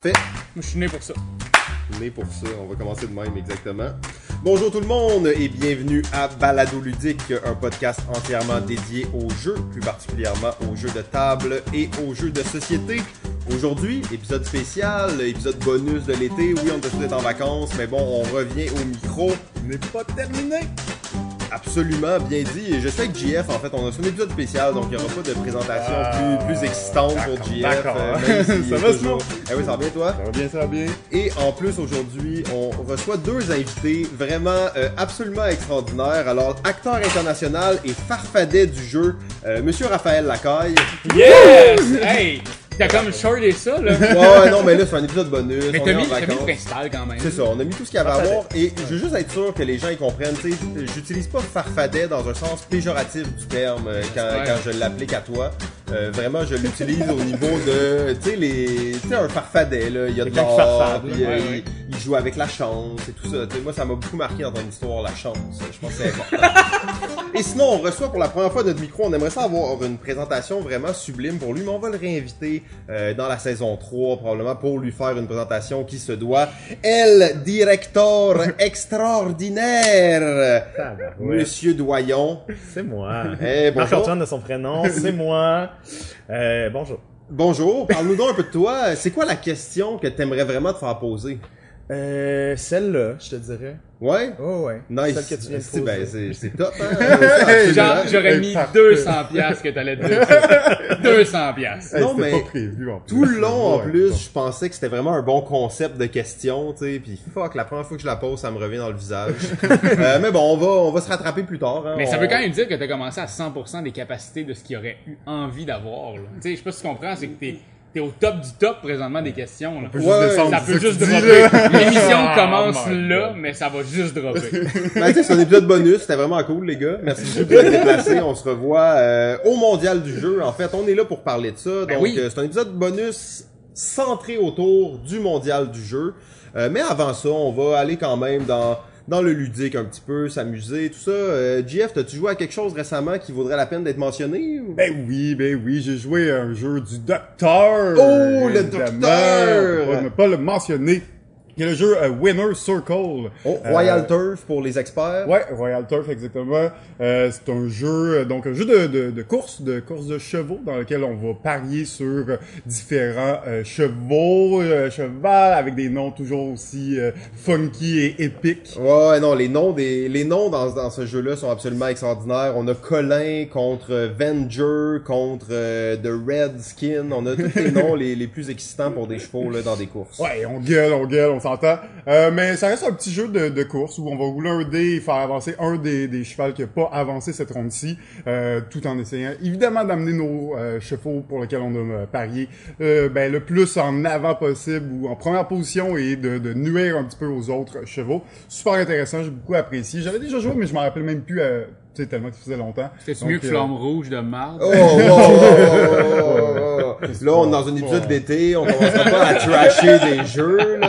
Fait, Moi, je suis né pour ça. né pour ça, on va commencer de même exactement. Bonjour tout le monde et bienvenue à Balado Ludique, un podcast entièrement dédié aux jeux, plus particulièrement aux jeux de table et aux jeux de société. Aujourd'hui, épisode spécial, épisode bonus de l'été. Oui, on peut être en vacances, mais bon, on revient au micro. n'est pas terminé. Absolument, bien dit. Et je sais que JF, en fait, on a un épisode spécial, donc il n'y aura pas de présentation Ah, plus, plus excitante pour JF. d'accord. euh, même s'il Ça va, toujours- Eh oui, ça va bien toi? Ça va bien, ça va bien. Et en plus, aujourd'hui, on reçoit deux invités vraiment euh, absolument extraordinaires. Alors, acteur international et farfadet du jeu, euh, Monsieur Raphaël Lacaille. Yes! hey! T'as comme shorté ça, là. Ouais, non, mais là, c'est un épisode bonus. Mais on t'as mis, t'as mis le principal quand même. C'est ça, on a mis tout ce qu'il y avait à voir et je veux juste être sûr que les gens y comprennent. Tu sais, j'utilise pas farfadet dans un sens péjoratif du terme euh, quand, Ouais. quand je l'applique à toi. Euh, vraiment, je l'utilise au niveau de, tu sais, les, tu sais, un farfadet là, il y a de l'or, puis, euh, Ouais, il- ouais. il, joue avec la chance et tout ça. Moi, ça m'a beaucoup marqué dans ton histoire, la chance. Je pense que c'est important. et sinon, on reçoit pour la première fois notre micro. On aimerait ça avoir une présentation vraiment sublime pour lui, mais on va le réinviter euh, dans la saison 3 probablement pour lui faire une présentation qui se doit. El director extraordinaire, Monsieur Doyon. C'est moi. Eh, bonjour. Marc-Antoine de son prénom, c'est moi. Euh, bonjour. Bonjour, parle-nous donc un peu de toi. C'est quoi la question que t'aimerais vraiment te faire poser? Euh, celle-là, je te dirais. Ouais? Oh ouais. Nice. Celle que tu viens de C'est- ben, c'est c'est top, hein? Genre, j'aurais mis Parfait. 200 piastres que t'allais dire ça. 200 piastres. Non, mais prévu en plus. tout le long, en plus, bon. je pensais que c'était vraiment un bon concept de question, tu sais, puis fuck, la première fois que je la pose, ça me revient dans le visage. Euh, mais bon, on va, on va se rattraper plus tard. Hein. Mais ça veut quand même dire que t'as commencé à 100% des capacités de ce qu'il aurait eu envie d'avoir, là. Tu sais, je sais pas si tu comprends, c'est que t'es, t'es au top du top présentement des questions, là. peut juste descendre, ça peut juste dropper. L'émission Ah, commence my là, mais ça va juste dropper. Ben, c'est un épisode bonus, c'était vraiment cool, les gars. Merci beaucoup de vous déplacer. On se revoit euh, au Mondial du jeu. En fait, on est là pour parler de ça. Donc, Ben oui. euh, c'est un épisode bonus centré autour du Mondial du jeu. Euh, mais avant ça, on va aller quand même dans dans le ludique un petit peu, s'amuser, tout ça. Euh, JF, t'as-tu joué à quelque chose récemment qui vaudrait la peine d'être mentionné? ou- Ben oui, ben oui, j'ai joué à un jeu du docteur. Oh, le docteur! Ne pas le mentionner. Il y a le jeu euh, Winner Circle. Oh, Royal Euh, Turf pour les experts. Ouais, Royal Turf exactement. Euh, c'est un jeu, euh, donc un jeu de, de, de course, de course de chevaux, dans lequel on va parier sur différents chevaux, cheval avec des noms toujours aussi funky et épiques. Ouais, non, les noms des les noms dans, dans ce jeu-là sont absolument extraordinaires. On a Colin contre Venger contre The Red Skin. On a tous les noms les, les plus excitants pour des chevaux là dans des courses. Ouais, on gueule, on gueule, on s'entend. Euh, mais ça reste un petit jeu de, de course où on va rouler un dé et faire avancer un des, des chevals qui n'a pas avancé cette ronde-ci, euh, tout en essayant évidemment d'amener nos euh, chevaux pour lesquels on a parié euh, ben, le plus en avant possible ou en première position et de, de nuire un petit peu aux autres chevaux. Super intéressant, j'ai beaucoup apprécié. J'avais déjà joué, mais je m'en rappelle même plus, euh, sais, tellement que ça faisait longtemps. C'est Donc, mieux que euh, Flamme Rouge de marde. Oh, oh, oh, oh, oh, oh. Là, on est dans un épisode d'été, on commencera pas à trasher des jeux là.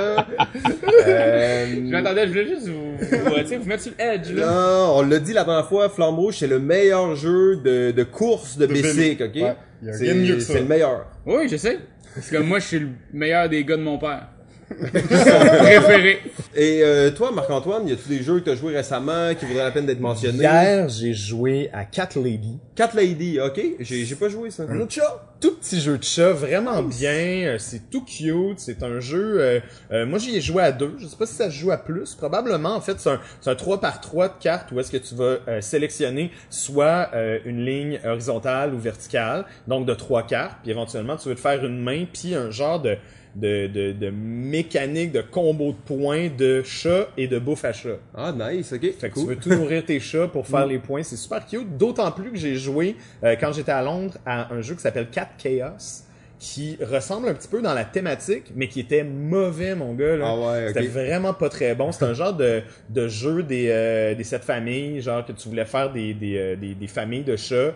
Euh, Je m'attendais, je voulais juste vous, vous, tu sais, vous mettre sur le edge, là. non, on l'a dit la dernière fois, Flamme Rouge, c'est le meilleur jeu de, de course de, De vélo. ok? Ouais. C'est le meilleur. Oui, je sais. Parce que moi, je suis le meilleur des gars de mon père. Préféré. Et euh, toi, Marc-Antoine, y a-tu des jeux que t'as joué récemment qui voudraient la peine d'être mentionnés? Hier, j'ai joué à Cat Lady. Cat Lady, ok. J'ai j'ai pas joué ça. Un autre chat. Tout petit jeu de chat, vraiment bien. euh, C'est tout cute. C'est un jeu. euh, euh, moi, j'y ai joué à deux. Je sais pas si ça se joue à plus. Probablement, en fait, c'est un, c'est un 3 par 3 de cartes où est-ce que tu vas euh, sélectionner soit euh, une ligne horizontale ou verticale, donc de trois cartes, puis éventuellement tu veux te faire une main, puis un genre de de, de, de mécanique de combo de points de chat et de bouffe à chat. Ah, nice, ok. Fait que cool. tu veux tout nourrir tes chats pour faire les points. C'est super cute. D'autant plus que j'ai joué, euh, quand j'étais à Londres, à un jeu qui s'appelle Cat Chaos, qui ressemble un petit peu dans la thématique, mais qui était mauvais, mon gars. Là. Ah ouais. C'était vraiment pas très bon. C'est un genre de, de jeu des, euh, des sept familles, genre que tu voulais faire des, des, euh, des, des familles de chats.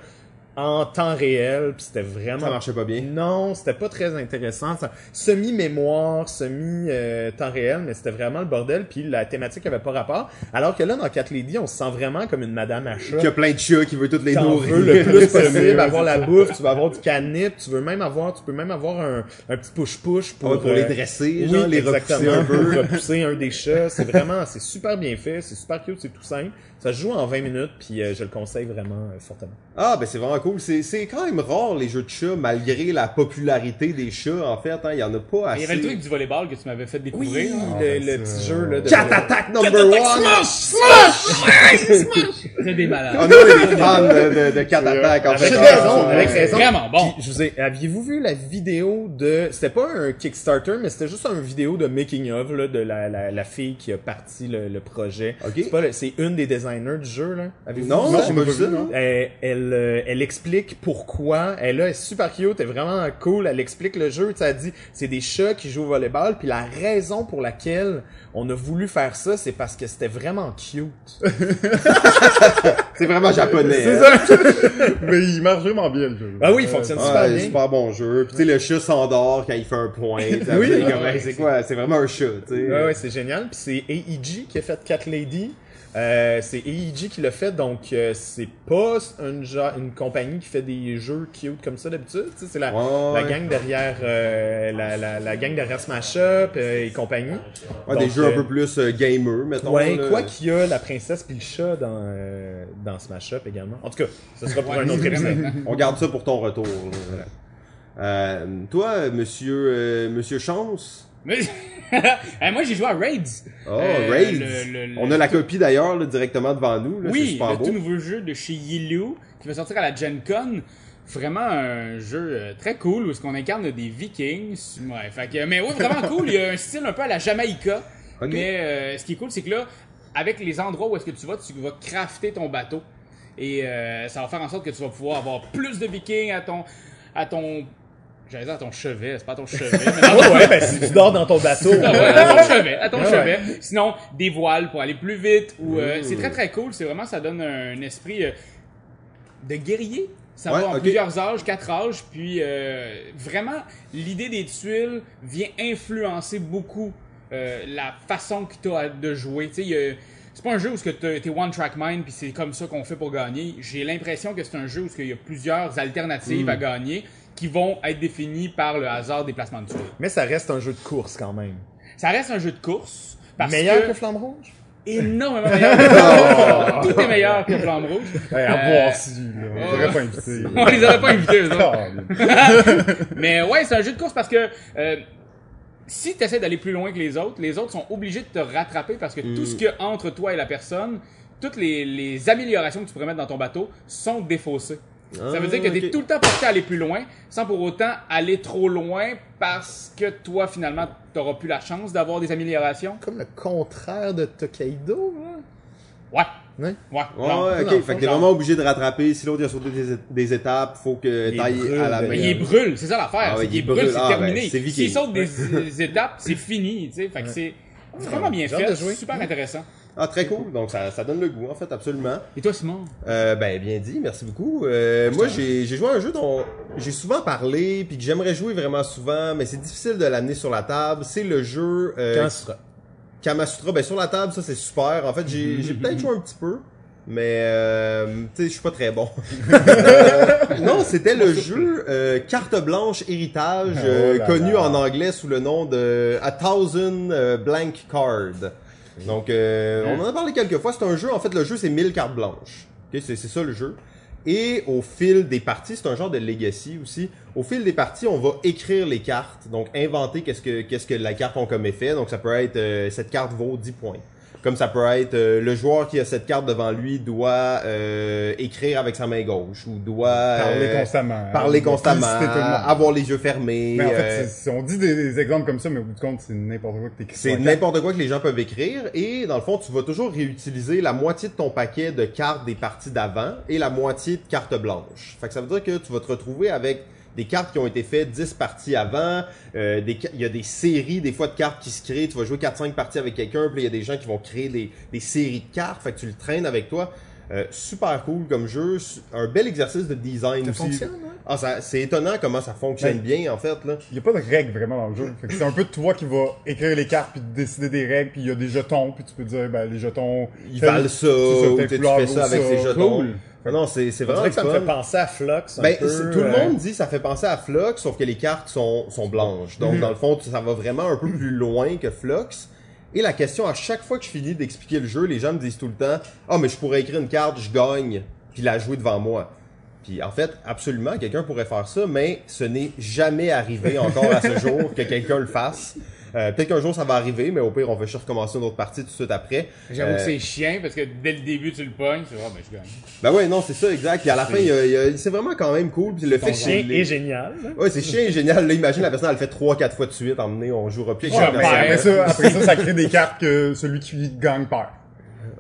En temps réel, puis c'était vraiment Ça marchait pas bien. non, c'était pas très intéressant. Semi-mémoire, semi-temps réel, mais c'était vraiment le bordel. Puis la thématique avait pas rapport. Alors que là, dans Cat Lady, on se sent vraiment comme une Madame Achat. Il y a plein de chats qui veulent toutes les nourrir. veux le plus possible, avoir la bouffe, tu vas avoir du canip, tu veux même avoir, tu peux même avoir un, un petit push-push pour, Ouais, pour les euh, dresser, oui, les repousser un peu. pour repousser un des chats. C'est vraiment, c'est super bien fait, c'est super cute, c'est tout simple. Ça se joue en 20 minutes, puis euh, je le conseille vraiment euh, fortement. Ah, ben c'est vraiment cool. C'est quand même rare les jeux de chats, malgré la popularité des chats, en fait. Hein, il y en a pas assez. Il y avait le truc du volleyball que tu m'avais fait Oui, découvrir. hein. le, Ah, le ben petit jeu là. De... Cat Attack Number One! C'est des malades. On a des fans de, de, de Cat Attack, en Avec fait. raison, avec raison. Vraiment bon. Puis, je vous ai, aviez-vous vu la vidéo de, c'était pas un Kickstarter, mais c'était juste une vidéo de making of là, de la, la, la fille qui a parti le, le projet. Ok. C'est pas le- c'est une des designers du jeu là. Avez-vous Non, vu? ça? j'ai pas vu ça, non. Elle, elle, euh, elle explique pourquoi. Elle là, elle est super cute, elle est vraiment cool. Elle explique le jeu. Tu sais, elle dit, c'est des chats qui jouent au volleyball. Puis la raison pour laquelle on a voulu faire ça, c'est parce que c'était vraiment cute. C'est vraiment japonais. C'est hein. ça. Mais il marche vraiment bien, le jeu. Ah oui, il fonctionne Ouais, super bien. super bon jeu. Puis tu sais, le chat s'endort quand il fait un point. Oui. c'est hey, c'est quoi? C'est vraiment un chat, tu sais. Ouais, ouais, c'est génial. Puis c'est AEG qui a fait Cat Lady. Euh, c'est AEG qui l'a fait, donc euh, c'est pas une, genre, une compagnie qui fait des jeux cute comme ça d'habitude. tu sais, C'est la, Ouais, la gang derrière euh, la, la, la gang derrière Smash Up euh, et compagnie. Ouais, des jeux un euh, peu plus gamer, mettons. Ouais, là. quoi qu'il y a la princesse puis le chat dans, euh, dans Smash Up également. En tout cas, ce sera pour un autre épisode. On garde ça pour ton retour. Euh, toi, monsieur, euh, monsieur Chance. Mais- Eh, moi, j'ai joué à Raids. Oh, Euh, Raids. le- le- On a la copie d'ailleurs directement devant nous. Là, Oui, super le beau. tout nouveau jeu de chez Yilu qui va sortir à la Gen Con. Vraiment un jeu euh, très cool où est-ce qu'on incarne des Vikings. Ouais, fait que, mais oui, vraiment cool. Il y a un style un peu à la Jamaïca. Mais euh, ce qui est cool, c'est que là, avec les endroits où est-ce que tu vas, tu vas crafter ton bateau. Et euh, ça va faire en sorte que tu vas pouvoir avoir plus de Vikings à ton, à ton, j'allais dire à ton chevet, c'est pas à ton chevet, mais Ouais, ouais, ben si tu dors dans ton bateau. ah ouais, à ton chevet, à ton Ouais, chevet. Sinon, des voiles pour aller plus vite. Ou euh, c'est très très cool. C'est vraiment ça donne un esprit euh, de guerrier. Ça Ouais, va en plusieurs âges, quatre âges. Puis euh, vraiment, l'idée des tuiles vient influencer beaucoup euh, la façon que tu as de jouer. Tu sais, il y a- c'est pas un jeu où tu es one track mind puis c'est comme ça qu'on fait pour gagner. J'ai l'impression que c'est un jeu où il y a plusieurs alternatives Mmh. à gagner qui vont être définies par le hasard des placements de tuiles. Mais ça reste un jeu de course quand même. Ça reste un jeu de course. Parce Meilleur que, que Flamme Rouge? énormément meilleur. Tout est meilleur que Flamme Rouge. Ouais, à Euh, voir si, là. On ouais. devrait pas inviter. On les aurait pas invités, eux autres. Mais ouais, c'est un jeu de course parce que euh, si tu essaies d'aller plus loin que les autres, les autres sont obligés de te rattraper parce que tout ce qu'il y a entre toi et la personne, toutes les, les améliorations que tu pourrais mettre dans ton bateau sont défaussées. Ça veut dire que tu es tout le temps porté à aller plus loin sans pour autant aller trop loin parce que toi, finalement, t'auras plus la chance d'avoir des améliorations. Comme le contraire de Tokaido, hein? Ouais. Ouais. Ouais. Ouais, ok. Fait que t'es vraiment obligé de rattraper. Si l'autre il a sauté des, des étapes, faut que Il t'ailles à la ben, Mais main. il brûle, c'est ça l'affaire. Ah ouais, il brûle. brûle, c'est Ah, terminé. ben, S'il saute des, des étapes, c'est fini, tu sais. Fait que c'est vraiment bien fait, super intéressant. Ah, très cool. Donc, ça, ça donne le goût, en fait, absolument. Et toi, Simon? Euh, ben, bien dit. Merci beaucoup. Euh, moi, j'ai j'ai joué à un jeu dont j'ai souvent parlé, puis que j'aimerais jouer vraiment souvent, mais c'est difficile de l'amener sur la table. C'est le jeu euh, sera? Kamasutra. Ben, sur la table, ça, c'est super. En fait, j'ai j'ai peut-être joué un petit peu. Mais euh, tu sais, je suis pas très bon. Euh, non, c'était le jeu euh, carte blanche héritage, euh, Oh là connu là. en anglais sous le nom de A Thousand euh, Blank Card. Donc, euh, on en a parlé quelques fois. C'est un jeu. En fait, le jeu c'est 1000 cartes blanches. Ok, c'est ça le jeu. Et au fil des parties, c'est un genre de legacy aussi. Au fil des parties, on va écrire les cartes, donc inventer qu'est-ce que qu'est-ce que la carte a comme effet. Donc ça peut être euh, cette carte vaut 10 points. Comme ça peut être euh, le joueur qui a cette carte devant lui doit euh, écrire avec sa main gauche ou doit Parler euh, constamment. parler constamment, le avoir les yeux fermés. Mais en euh, fait, c'est- c'est- on dit des, des exemples comme ça, mais au bout de compte, c'est n'importe quoi que c'est n'importe quoi que les gens peuvent écrire et dans le fond, tu vas toujours réutiliser la moitié de ton paquet de cartes des parties d'avant et la moitié de cartes blanches. Fait que ça veut dire que tu vas te retrouver avec des cartes qui ont été faites 10 parties avant, euh, des il y a des séries des fois de cartes qui se créent, tu vas jouer 4 5 parties avec quelqu'un, puis il y a des gens qui vont créer des, des séries de cartes, fait que tu le traînes avec toi. Euh, super cool comme jeu, un bel exercice de design Ça aussi. fonctionne, hein? Ah, ça- c'est étonnant comment ça fonctionne Ben, bien en fait là. Il n'y a pas de règles vraiment dans le jeu. Fait que c'est un peu toi qui vas écrire les cartes puis décider des règles puis il y a des jetons puis tu peux dire ben les jetons Ils valent ça, ça, ou tu fais ça avec ces jetons. Cool. Ah Non, c'est vraiment que ça me fait penser à Flux un Ben, peu. c'est- tout le monde dit ça fait penser à Flux, sauf que les cartes sont, sont blanches. Mhm. Donc, dans le fond, ça va vraiment un peu plus loin que Flux. Et la question, à chaque fois que je finis d'expliquer le jeu, les gens me disent tout le temps « Ah, mais je pourrais écrire une carte, je gagne, puis la jouer devant moi. » Puis en fait, absolument, quelqu'un pourrait faire ça, mais ce n'est jamais arrivé encore à ce jour que quelqu'un le fasse. Euh, Peut-être qu'un jour ça va arriver, mais au pire, on va juste recommencer une autre partie tout de suite après. J'avoue Euh, que c'est chiant parce que dès le début, tu le pognes, c'est ah, ben je gagne. Ben ouais, non, c'est ça, exact. Puis à la fin, il y a- il y a- c'est vraiment quand même cool. Puis le fait Chien les- est génial. là. Ouais, c'est chiant et génial. Là, imagine la personne, elle le fait 3-4 fois de suite. Emmener, on jouera plus Ouais, ben, après ça, après ça, ça crée des cartes que celui qui gagne perd.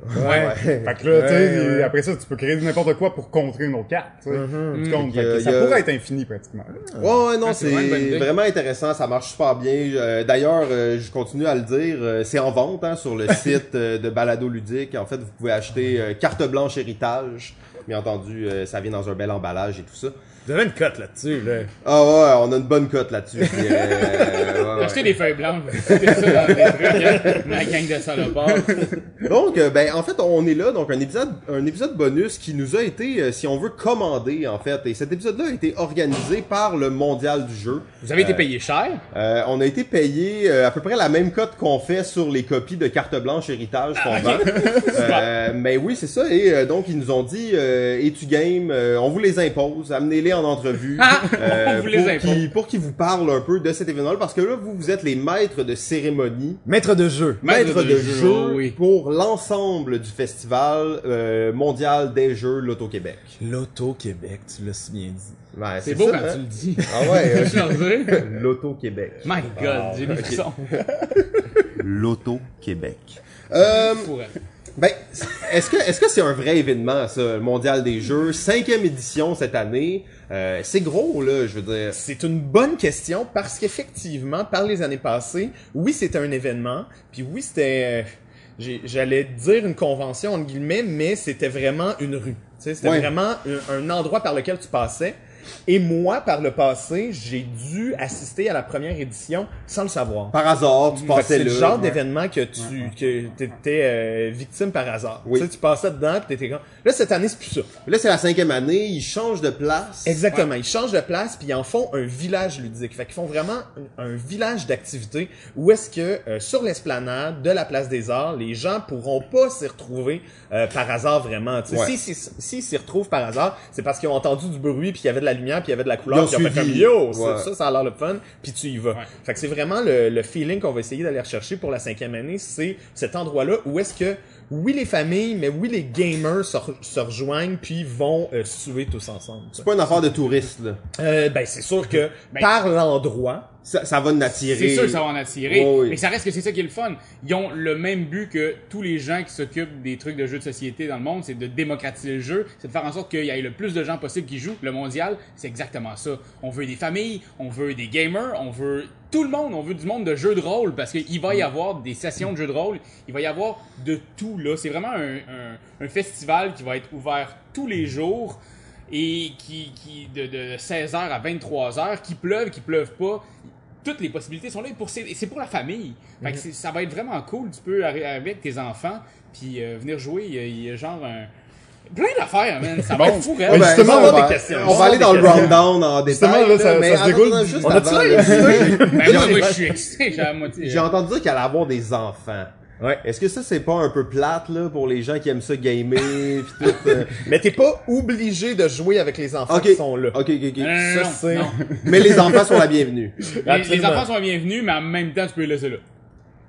Ouais. Fait que là, tu sais, après ça, tu peux créer n'importe quoi pour contrer une autre carte, tu sais. Tu comptes. Ça pourrait être infini, pratiquement. Ouais, ouais, non, Ah, c'est vraiment intéressant. Ça marche super bien. Euh, D'ailleurs, euh, je continue à le dire, euh, c'est en vente hein, sur le site de Balado Ludique. En fait, vous pouvez acheter carte blanche héritage. Bien entendu, ça vient dans un bel emballage et tout ça. Vous avez une cote là-dessus, là. Ah ouais, on a une bonne cote là-dessus. euh, ouais, acheté des feuilles blanches, c'était ça dans les trucs, hein, la gang de salopards. Donc, euh, ben, en fait, on est là, donc un épisode, un épisode bonus qui nous a été, euh, si on veut, commandé, en fait. Et cet épisode-là a été organisé par le Mondial du jeu. Vous avez été payé cher? Euh, on a été payé euh, à peu près la même cote qu'on fait sur les copies de carte blanche héritage qu'on vend. Euh, mais oui, c'est ça. Et euh, donc, ils nous ont dit, euh, et tu game, euh, on vous les impose, amenez-les en entrevue. euh, On vous les pour qu'ils- Pour qu'ils vous parlent un peu de cet événement parce que là, vous, vous êtes les maîtres de cérémonie Maître de jeu. maître de, jeu, oui. pour l'ensemble du festival euh, mondial des jeux Loto-Québec. L'Auto-Québec, tu l'as si bien dit. Ouais, C'est beau ça, quand hein? tu le dis. Ah ouais, euh, Loto-Québec. My God, j'ai des frissons. Loto-Québec. Euh, Pour elle. Ben, est-ce que est-ce que c'est un vrai événement, ça, le mondial des jeux, cinquième édition cette année? Euh, c'est gros, là, je veux dire. C'est une bonne question parce qu'effectivement, par les années passées, oui, c'était un événement, puis oui, c'était, euh, j'allais dire une convention entre guillemets, mais c'était vraiment une rue. Tu sais, C'était Ouais. vraiment un, un endroit par lequel tu passais. Et moi, par le passé, j'ai dû assister à la première édition sans le savoir. Par hasard, tu passais C'est le genre ouais. d'événement que tu que t'étais euh, victime par hasard. Oui. Tu sais, tu passais dedans, pis t'étais comme... Là, cette année, c'est plus ça. Là, c'est la cinquième année, ils changent de place. Exactement. Ils changent de place puis ils en font un village ludique. Fait qu'ils font vraiment un, un village d'activités où est-ce que euh, sur l'esplanade de la place des Arts, les gens pourront pas s'y retrouver euh, par hasard vraiment. Tu sais. Si s'ils si, s'y retrouvent par hasard, c'est parce qu'ils ont entendu du bruit puis il y avait de la lumière puis il y avait de la couleur puis fait comme yo, ça, Ouais. ça, ça a l'air le fun puis tu y vas. Ouais. Fait que c'est vraiment le, le feeling qu'on va essayer d'aller rechercher pour la cinquième année, c'est cet endroit-là où est-ce que oui les familles, mais oui les gamers se, re- se rejoignent puis vont euh, se tuer tous ensemble. C'est pas une affaire de touristes, là. Euh, ben c'est sûr que Ben- par l'endroit, Ça, ça va nous attirer. C'est sûr que ça va en attirer, oui. mais ça reste que c'est ça qui est le fun. Ils ont le même but que tous les gens qui s'occupent des trucs de jeux de société dans le monde, c'est de démocratiser le jeu, c'est de faire en sorte qu'il y ait le plus de gens possible qui jouent. Le mondial, c'est exactement ça. On veut des familles, on veut des gamers, on veut tout le monde, on veut du monde de jeux de rôle parce qu'il va y avoir des sessions de jeux de rôle, il va y avoir de tout là. C'est vraiment un, un- un festival qui va être ouvert tous les jours et qui, qui de, de 16h à 23h, qui pleuve, qui pleuve pas, toutes les possibilités sont là et pour c'est c'est pour la famille. Fait que c'est- ça va être vraiment cool. Tu peux arri- arriver avec tes enfants puis euh, venir jouer. Il y, a, il y a genre un plein d'affaires, man. Ça va Bon. être fou, Ouais. Ben, justement, on va des questions. on va aller dans le rundown en Justement, détail. là, ça- mais ça se attends, juste On a-tu Ben, moi, je suis excité, j'ai la moitié. J'ai entendu dire qu'il allait avoir des enfants. Ouais. Est-ce que ça, c'est pas un peu plate, là, pour les gens qui aiment ça gamer, pis tout? euh? mais t'es pas obligé de jouer avec les enfants Ok. qui sont là. Ok, ok, ok. Ça, c'est-. Mais les enfants sont la bienvenue. Les, les enfants sont bienvenus, mais en même temps, tu peux les laisser là.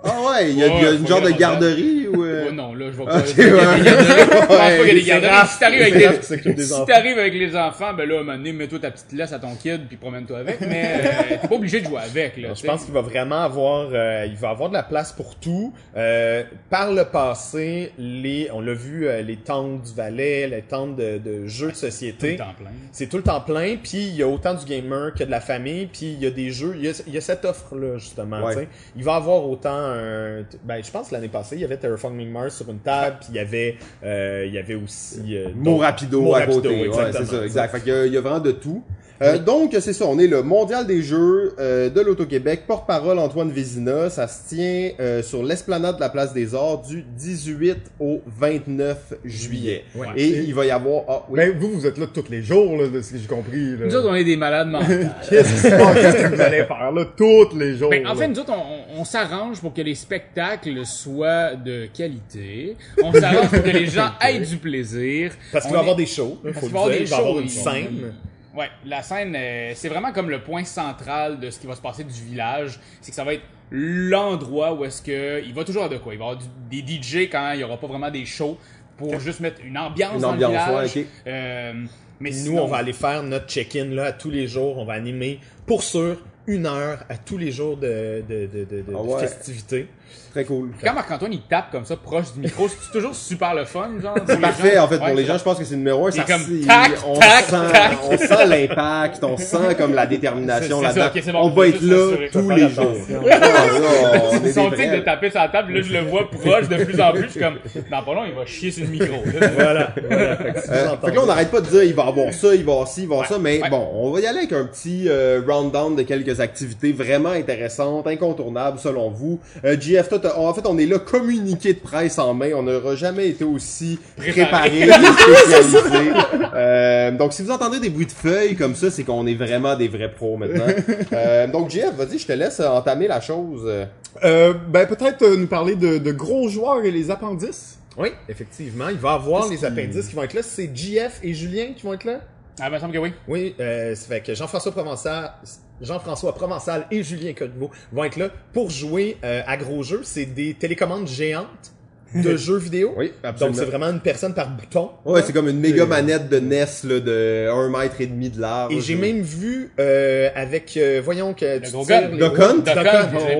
Ah ouais, il y a, il y a Ouais, une genre de les garderie ou... euh? Oh non, là, je vais pas. Ok, il y a des ouais. garderies. Je pense pas qu'il y a des c'est garderies. Si t'arrives avec C'est des si enfants. t'arrives avec les enfants, ben là, à un moment donné, mets-toi ta petite laisse à ton kid puis promène-toi avec. Mais euh, t'es pas obligé de jouer avec, là. Je pense qu'il va vraiment avoir, euh, il va avoir de la place pour tout. Euh, par le passé, les, on l'a vu, euh, les tentes du Valais, les tentes de, de jeux de Tout le société. temps plein. C'est tout le temps plein, puis il y a autant du gamer que de la famille, puis il y a des jeux, il y a, il y a cette offre-là, justement. Ouais. Il va avoir autant un... Ben, je pense que l'année passée, il y avait Terraforming Mars sur une table, puis il y avait, euh, il y avait aussi... Euh, Mot rapido à côté. Ouais, c'est ça, exact. Fait qu'il y a- il y, a vraiment de tout. Euh, Donc, c'est ça, on est le mondial des jeux euh, de l'Auto-Québec. Porte-parole Antoine Vézina. Ça se tient euh, sur l'esplanade de la Place des Arts du 18 au 29 juillet. Ouais. Et il va y avoir... Ah, oui. Mais vous, vous êtes là tous les jours, là, de ce que j'ai compris. Là. Nous autres, on est des malades mentales. Qu'est-ce qui se passe? Qu'est-ce que vous allez faire là tous les jours? Ben, en là? fait, nous autres, on, s'arrange pour que les spectacles soient de qualité. On s'arrange pour que les gens aient du plaisir. Parce qu'il va y est- avoir des shows, il Parce faut qu'il le va y avoir dire. des Il va y avoir shows, une scène. Ouais, la scène, euh, c'est vraiment comme le point central de ce qui va se passer du village. C'est que ça va être l'endroit où est-ce que il va toujours avoir de quoi? Il va y avoir du- des DJ quand il y aura pas vraiment des shows pour juste mettre une ambiance Une dans le village. ouais. Euh, mais Nous, sinon- on va aller faire notre check-in là tous les jours. On va animer pour sûr une heure à tous les jours de, de, de, de, de- Ah de ouais. festivités. Très cool. Quand Marc-Antoine il tape comme ça proche du micro, c'est toujours super le fun, les Parfait, gens? en fait, pour Ouais, les c'est gens, je pense que c'est le numéro un. Ça, comme c'est- tac, on tac, sent, tac. on sent l'impact, on sent comme la détermination C'est- c'est c'est bon, on va être là tous les jours. Ah, Ils sont de taper sur la table, là je le vois proche de plus en plus, je suis comme, dans pas long, il va chier sur le micro. Voilà. voilà. Fait que si vous Euh, fait que là, on n'arrête pas de dire il va avoir ça, il va avoir ci, il va avoir ça, mais bon, on va y aller avec un petit euh, rundown de quelques activités vraiment intéressantes, incontournables selon vous. Euh, GF, toi, t'as- en fait, on est là communiqué de presse en main, on n'aura jamais été aussi préparé, Préparé. et spécialisé. Euh, donc, si vous entendez des bruits de feuilles comme ça, c'est qu'on est vraiment des vrais pros maintenant. Euh, donc, GF, vas-y, je te laisse entamer la chose. Euh, ben, peut-être euh, nous parler de, de gros joueurs et les appendices. Oui, effectivement. Il va avoir Qu'est-ce les appendices qui vont être là. C'est JF et Julien qui vont être là? Ah, ben, il me semble que oui. Oui, euh, ça fait que Jean-François Provençal, Jean-François Provençal et Julien Codevaux vont être là pour jouer euh, à gros jeux. C'est des télécommandes géantes de jeux vidéo. Oui, Donc absolument. c'est vraiment une personne par bouton. Ouais, c'est comme une méga C'est- manette de NES là, de 1 mètre et demi de large. Et j'ai même vu euh, avec, euh, voyons que tu gros gun.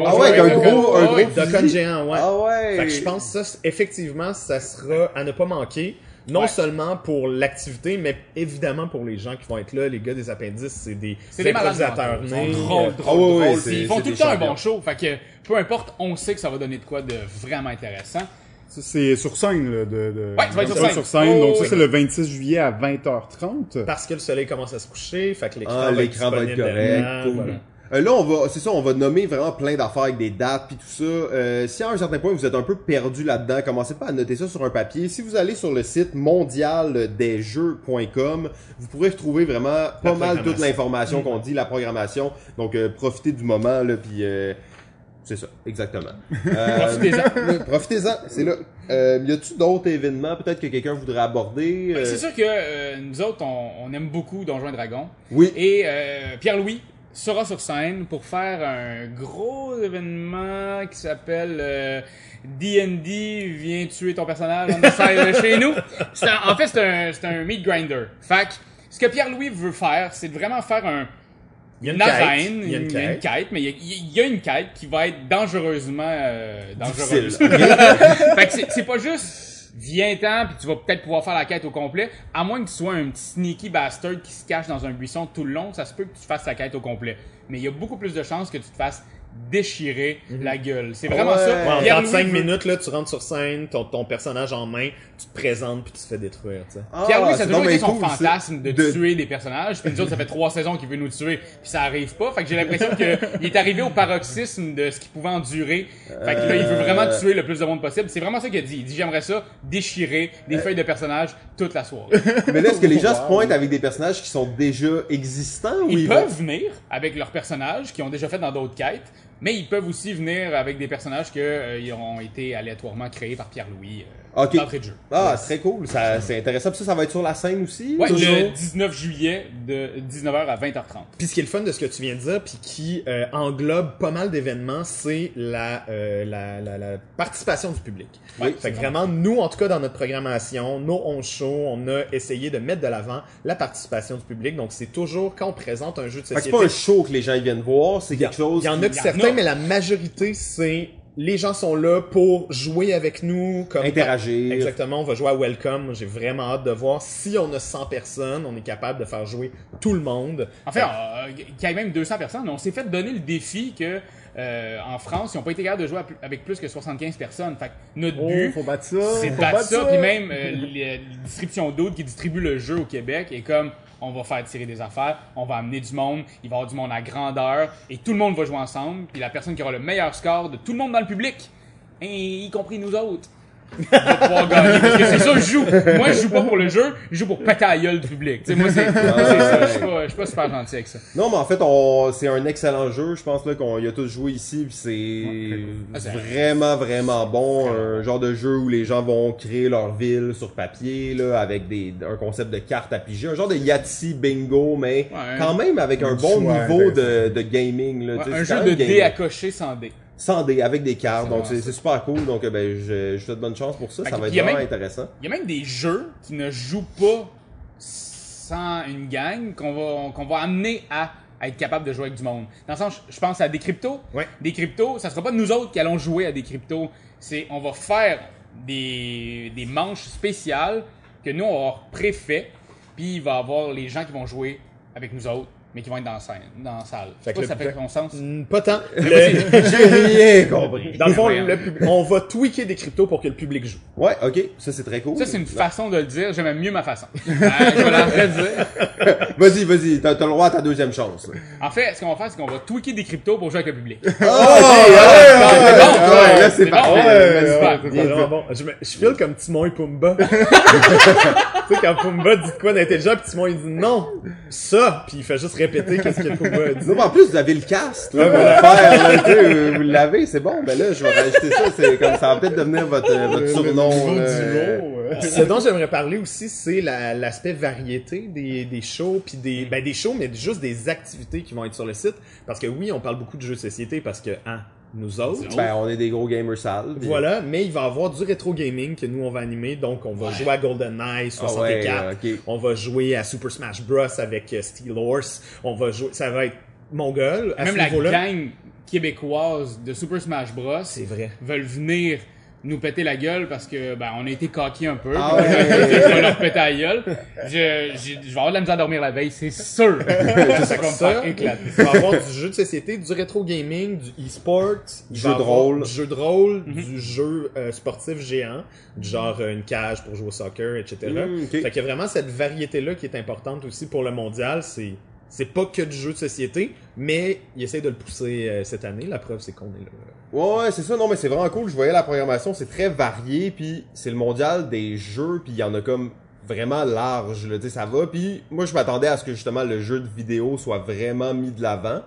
Ah ouais, avec un gros, Duck un Hunt. gros fusil. géant, ouais. Ah ouais. Fait que je pense que ça, effectivement, ça sera à ne pas manquer. Non Ouais. seulement pour l'activité, mais évidemment pour les gens qui vont être là. Les gars des appendices, c'est des, C'est des improvisateurs. Ils sont drôles, Euh, drôles, ouais, drôles. Ils font c'est tout le des temps un champions. bon show. Fait que, peu importe, on sait que ça va donner de quoi de vraiment intéressant. Ça, c'est sur scène, là, de, de... Ouais, ça va être sur ça, scène. Oh, donc ça, oui. c'est le 26 juillet à 20h30. Parce que le soleil commence à se coucher, fait que l'écran Ah, va, va être correct. cool. voilà. Euh, là, on va, c'est ça, on va nommer vraiment plein d'affaires avec des dates puis tout ça. Euh, si à un certain point vous êtes un peu perdu là-dedans, commencez pas à noter ça sur un papier. Si vous allez sur le site mondialdesjeux.com, vous pourrez retrouver vraiment pas mal toute l'information qu'on dit, la programmation. Donc, euh, profitez du moment là, puis euh, c'est ça, exactement. Euh, Profitez-en. Profitez-en, c'est là. Euh, y a-tu d'autres événements peut-être que quelqu'un voudrait aborder? Ben, Euh, C'est sûr que euh, nous autres, on, on aime beaucoup Donjons et Dragons. Oui. Et euh, Pierre-Louis sera sur scène pour faire un gros événement qui s'appelle euh, D&D vient tuer ton personnage on de chez nous. Un- en fait, c'est un, c'est un meat grinder. Fait que, ce que Pierre-Louis veut faire, c'est de vraiment faire un, Il y a une arène, Il y a une quête. quête, mais il y, a, il y a une quête qui va être dangereusement euh, dangereuse. Fait que c'est- c'est pas juste viens-t'en puis tu vas peut-être pouvoir faire la quête au complet, à moins que tu sois un petit sneaky bastard qui se cache dans un buisson tout le long, ça se peut que tu fasses la quête au complet. Mais il y a beaucoup plus de chances que tu te fasses déchirer la gueule. C'est vraiment Ouais. ça. Ouais, en Pierre-Louis 35 veut- minutes, là, tu rentres sur scène, ton, ton personnage en main, tu te présentes puis tu te fais détruire, tu sais. Ah, Pierre-Louis, ça a toujours été son cool, fantasme de, De- tuer des personnages. Puis nous autres, ça fait trois saisons qu'il veut nous tuer, puis ça arrive pas. Fait que j'ai l'impression qu'il est arrivé au paroxysme de ce qu'il pouvait endurer. Fait que là, il veut vraiment tuer le plus de monde possible. C'est vraiment ça qu'il a dit. Il dit, j'aimerais ça déchirer des feuilles de personnages toute la soirée. Mais là, est-ce que les gens se pointent avec des personnages qui sont déjà existants ou Ils ils peuvent venir avec leurs personnages qui ont déjà fait dans d'autres quêtes, mais ils peuvent aussi venir avec des personnages qui ont été aléatoirement créés par Pierre-Louis euh, Ok. d'entrée de jeu. Ah, très cool. Ça, c'est intéressant. Puis ça, ça va être sur la scène aussi? Ouais, toujours? le 19 juillet de 19h à 20h30. Puis ce qui est le fun de ce que tu viens de dire, puis qui euh, englobe pas mal d'événements, c'est la, euh, la, la, la participation du public. Oui, fait que vraiment, nous, en tout cas, dans notre programmation, nos on show, on a essayé de mettre de l'avant la participation du public. Donc, c'est toujours quand on présente un jeu de Fait que société. c'est pas un show que les gens ils viennent voir, c'est quelque chose. Il y en a que certains, mais la majorité, c'est les gens sont là pour jouer avec nous, comme Interagir. Exactement, on va jouer à Welcome. J'ai vraiment hâte de voir si on a 100 personnes, on est capable de faire jouer tout le monde. En fait, euh, qu'il y ait même 200 personnes, on s'est fait donner le défi que euh, en France, ils n'ont pas été capables de jouer avec plus que 75 personnes. Fait que notre Oh, but, faut battre ça. c'est de battre ça, puis même euh, les, les distributions d'autres qui distribuent le jeu au Québec est comme on va faire tirer des affaires, on va amener du monde, il va y avoir du monde à grandeur, et tout le monde va jouer ensemble, puis la personne qui aura le meilleur score de tout le monde dans le public, y compris nous autres, va pouvoir gagner. Parce que c'est ça que je joue. Moi, je joue pas pour le jeu, je joue pour péter à la gueule du public. Tu sais, moi, c'est c'est ça. Je suis pas, je suis pas super gentil avec ça. Non, mais en fait, on, c'est un excellent jeu. Je pense là qu'on y a tous joué ici, puis c'est Ah, vraiment vraiment bon. Un genre de jeu où les gens vont créer leur ville sur papier là, avec des un concept de carte à piger, un genre de Yahtzee bingo, mais Ouais. quand même avec un bon choix niveau de, de gaming. Là, Ouais, un jeu de dés à cocher sans dés. Sans dés, avec des cartes. Donc c'est super cool. Donc euh, ben je, je souhaite bonne chance pour ça. Fait Ça va être vraiment même- intéressant. Il y a même des jeux qui ne jouent pas sans une gang qu'on va, qu'on va amener à, être capable de jouer avec du monde. Dans le sens, je pense à des cryptos. Ouais. Des cryptos, ça sera pas nous autres qui allons jouer à des cryptos. C'est, on va faire des, des manches spéciales que nous, on va avoir préfait. Puis il va y avoir les gens qui vont jouer avec nous autres, mais qui vont être dans la, scène, dans la salle. Fait que pas si ça le- fait son sens? Hmm, Pas tant. Le- J'ai rien compris. Dans le fond, Incroyable. le pub- on va tweaker des cryptos pour que le public joue. Ouais, ok, ça c'est très cool. Ça, c'est une façon de le dire. J'aime mieux ma façon. Euh, je vais la redire. Vas-y, vas-y, t'as t'as le droit à ta deuxième chance. là. En fait, ce qu'on va faire, c'est qu'on va tweaker des cryptos pour jouer avec le public. Oh, c'est bon, ouais, là c'est c'est parfait. bon. Vas-y. Ouais, Super. ouais, C'est bon. Je, me, je file comme Timon et Pumba. tu sais, quand Pumba dit quoi d'intelligent, puis Timon il dit non, ça, puis il fait juste répéter qu'est-ce que Pumba a dit. Non, mais en plus, vous avez le cast, là, pour le faire, là, tu sais, vous l'avez, c'est bon. Ben là, je vais rajouter ça, c'est comme ça va peut-être devenir votre, euh, votre surnom. euh. Ce dont j'aimerais parler aussi, c'est la- l'aspect variété des, des shows, puis des, ben des shows, mais juste des activités qui vont être sur le site. Parce que oui, on parle beaucoup de jeux de société parce que, hein, nous autres, Ben, on est des gros gamers sales. puis- Voilà, mais il va y avoir du rétro gaming que nous on va animer. Donc on va jouer à GoldenEye Ah ouais, 64. ok. On va jouer à Super Smash Bros avec euh, Steel Horse. On va jouer, ça va être mongol à Même ce la gang québécoise de Super Smash Bros. C'est vrai. veulent venir nous péter la gueule parce que ben on a été coqués un peu. Ah ouais. je vais leur péter la gueule. Je, j'ai- je vais avoir de la misère à dormir la veille, c'est sûr. ça va me Ça, faire éclater. il va y avoir du jeu de société, du rétro gaming, du e-sport, il Jeu de rôle. du jeu de rôle, Mhm. du jeu euh, sportif géant, du genre euh, une cage pour jouer au soccer, etc. Mm, ok. Fait qu'il y a vraiment cette variété-là qui est importante aussi pour le mondial. C'est c'est pas que du jeu de société, mais il essaie de le pousser euh, cette année. La preuve, c'est qu'on est là. Ouais, c'est ça. Non, mais c'est vraiment cool. Je voyais la programmation, c'est très varié, puis c'est le mondial des jeux, puis il y en a comme vraiment large, tu sais, ça va. Puis moi, je m'attendais à ce que justement le jeu de vidéo soit vraiment mis de l'avant.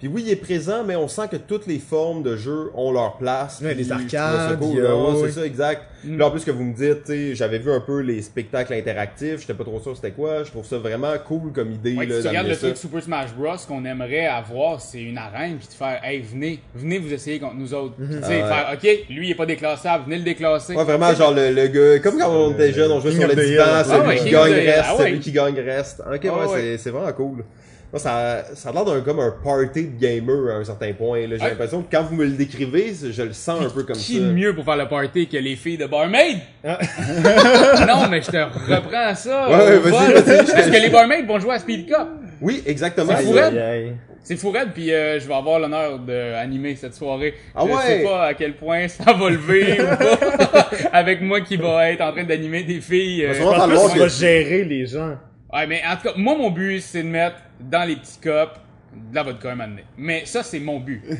Puis oui, il est présent, mais on sent que toutes les formes de jeux ont leur place. Ouais, puis les arcades, cool, là. Ouais, c'est ça, exact. Puis là, en plus que vous me dites, tu sais, j'avais vu un peu les spectacles interactifs, j'étais pas trop sûr c'était quoi. Je trouve ça vraiment cool comme idée. Ouais, là, si tu regardes le ça. truc Super Smash Bros, ce qu'on aimerait avoir, c'est une arène, puis de faire, hey, venez, venez vous essayer contre nous autres. Tu sais, Ah ouais. faire, ok, lui il est pas déclassable, venez le déclasser. Ouais, vraiment, genre le, le gars, comme quand on était jeune, on jouait sur le divan, celui qui gagne reste, Ah celui qui gagne reste. Ok, ouais, Ah c'est vraiment cool. Non, ça, ça a l'air d'un comme un party de gamer à un certain point. là. J'ai l'impression que quand vous me le décrivez, je le sens un peu comme Qui ça. de mieux pour faire le party que les filles de Barmaid? non, mais je te reprends ça. Ouais, ouais, vas-y. Parce que les Barmaids vont jouer à Speed Cup. Oui, exactement. C'est Il- fou, raide. Aïe, aïe. C'est fou raide, puis euh, je vais avoir l'honneur d'animer cette soirée. Ah je ouais? sais pas à quel point ça va lever ou pas, avec moi qui va être en train d'animer des filles. euh, En plus, falloir tu vas que- gérer les gens. Ouais, mais en tout cas, moi, mon but, c'est de mettre dans les petits cups de la vodka un moment donné. Mais ça, c'est mon but.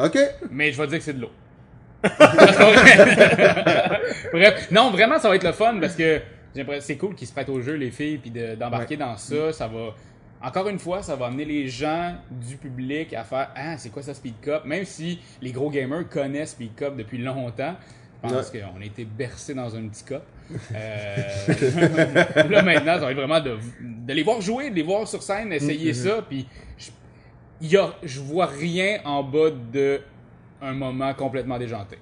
Ok. Mais je vais dire que c'est de l'eau. Bref, non, vraiment, ça va être le fun parce que j'ai l'impression- c'est cool qu'ils se prêtent au jeu, les filles, puis de- d'embarquer dans ça. Ça va. Encore une fois, ça va amener les gens du public à faire Ah, c'est quoi ça Speed Cup Même si les gros gamers connaissent Speed Cup depuis longtemps, je pense qu'on a été bercés dans un petit cup. Euh, là maintenant, va être vraiment de, de les voir jouer, de les voir sur scène, essayer ça, puis je, il y a, je vois rien en bas de un moment complètement déjanté.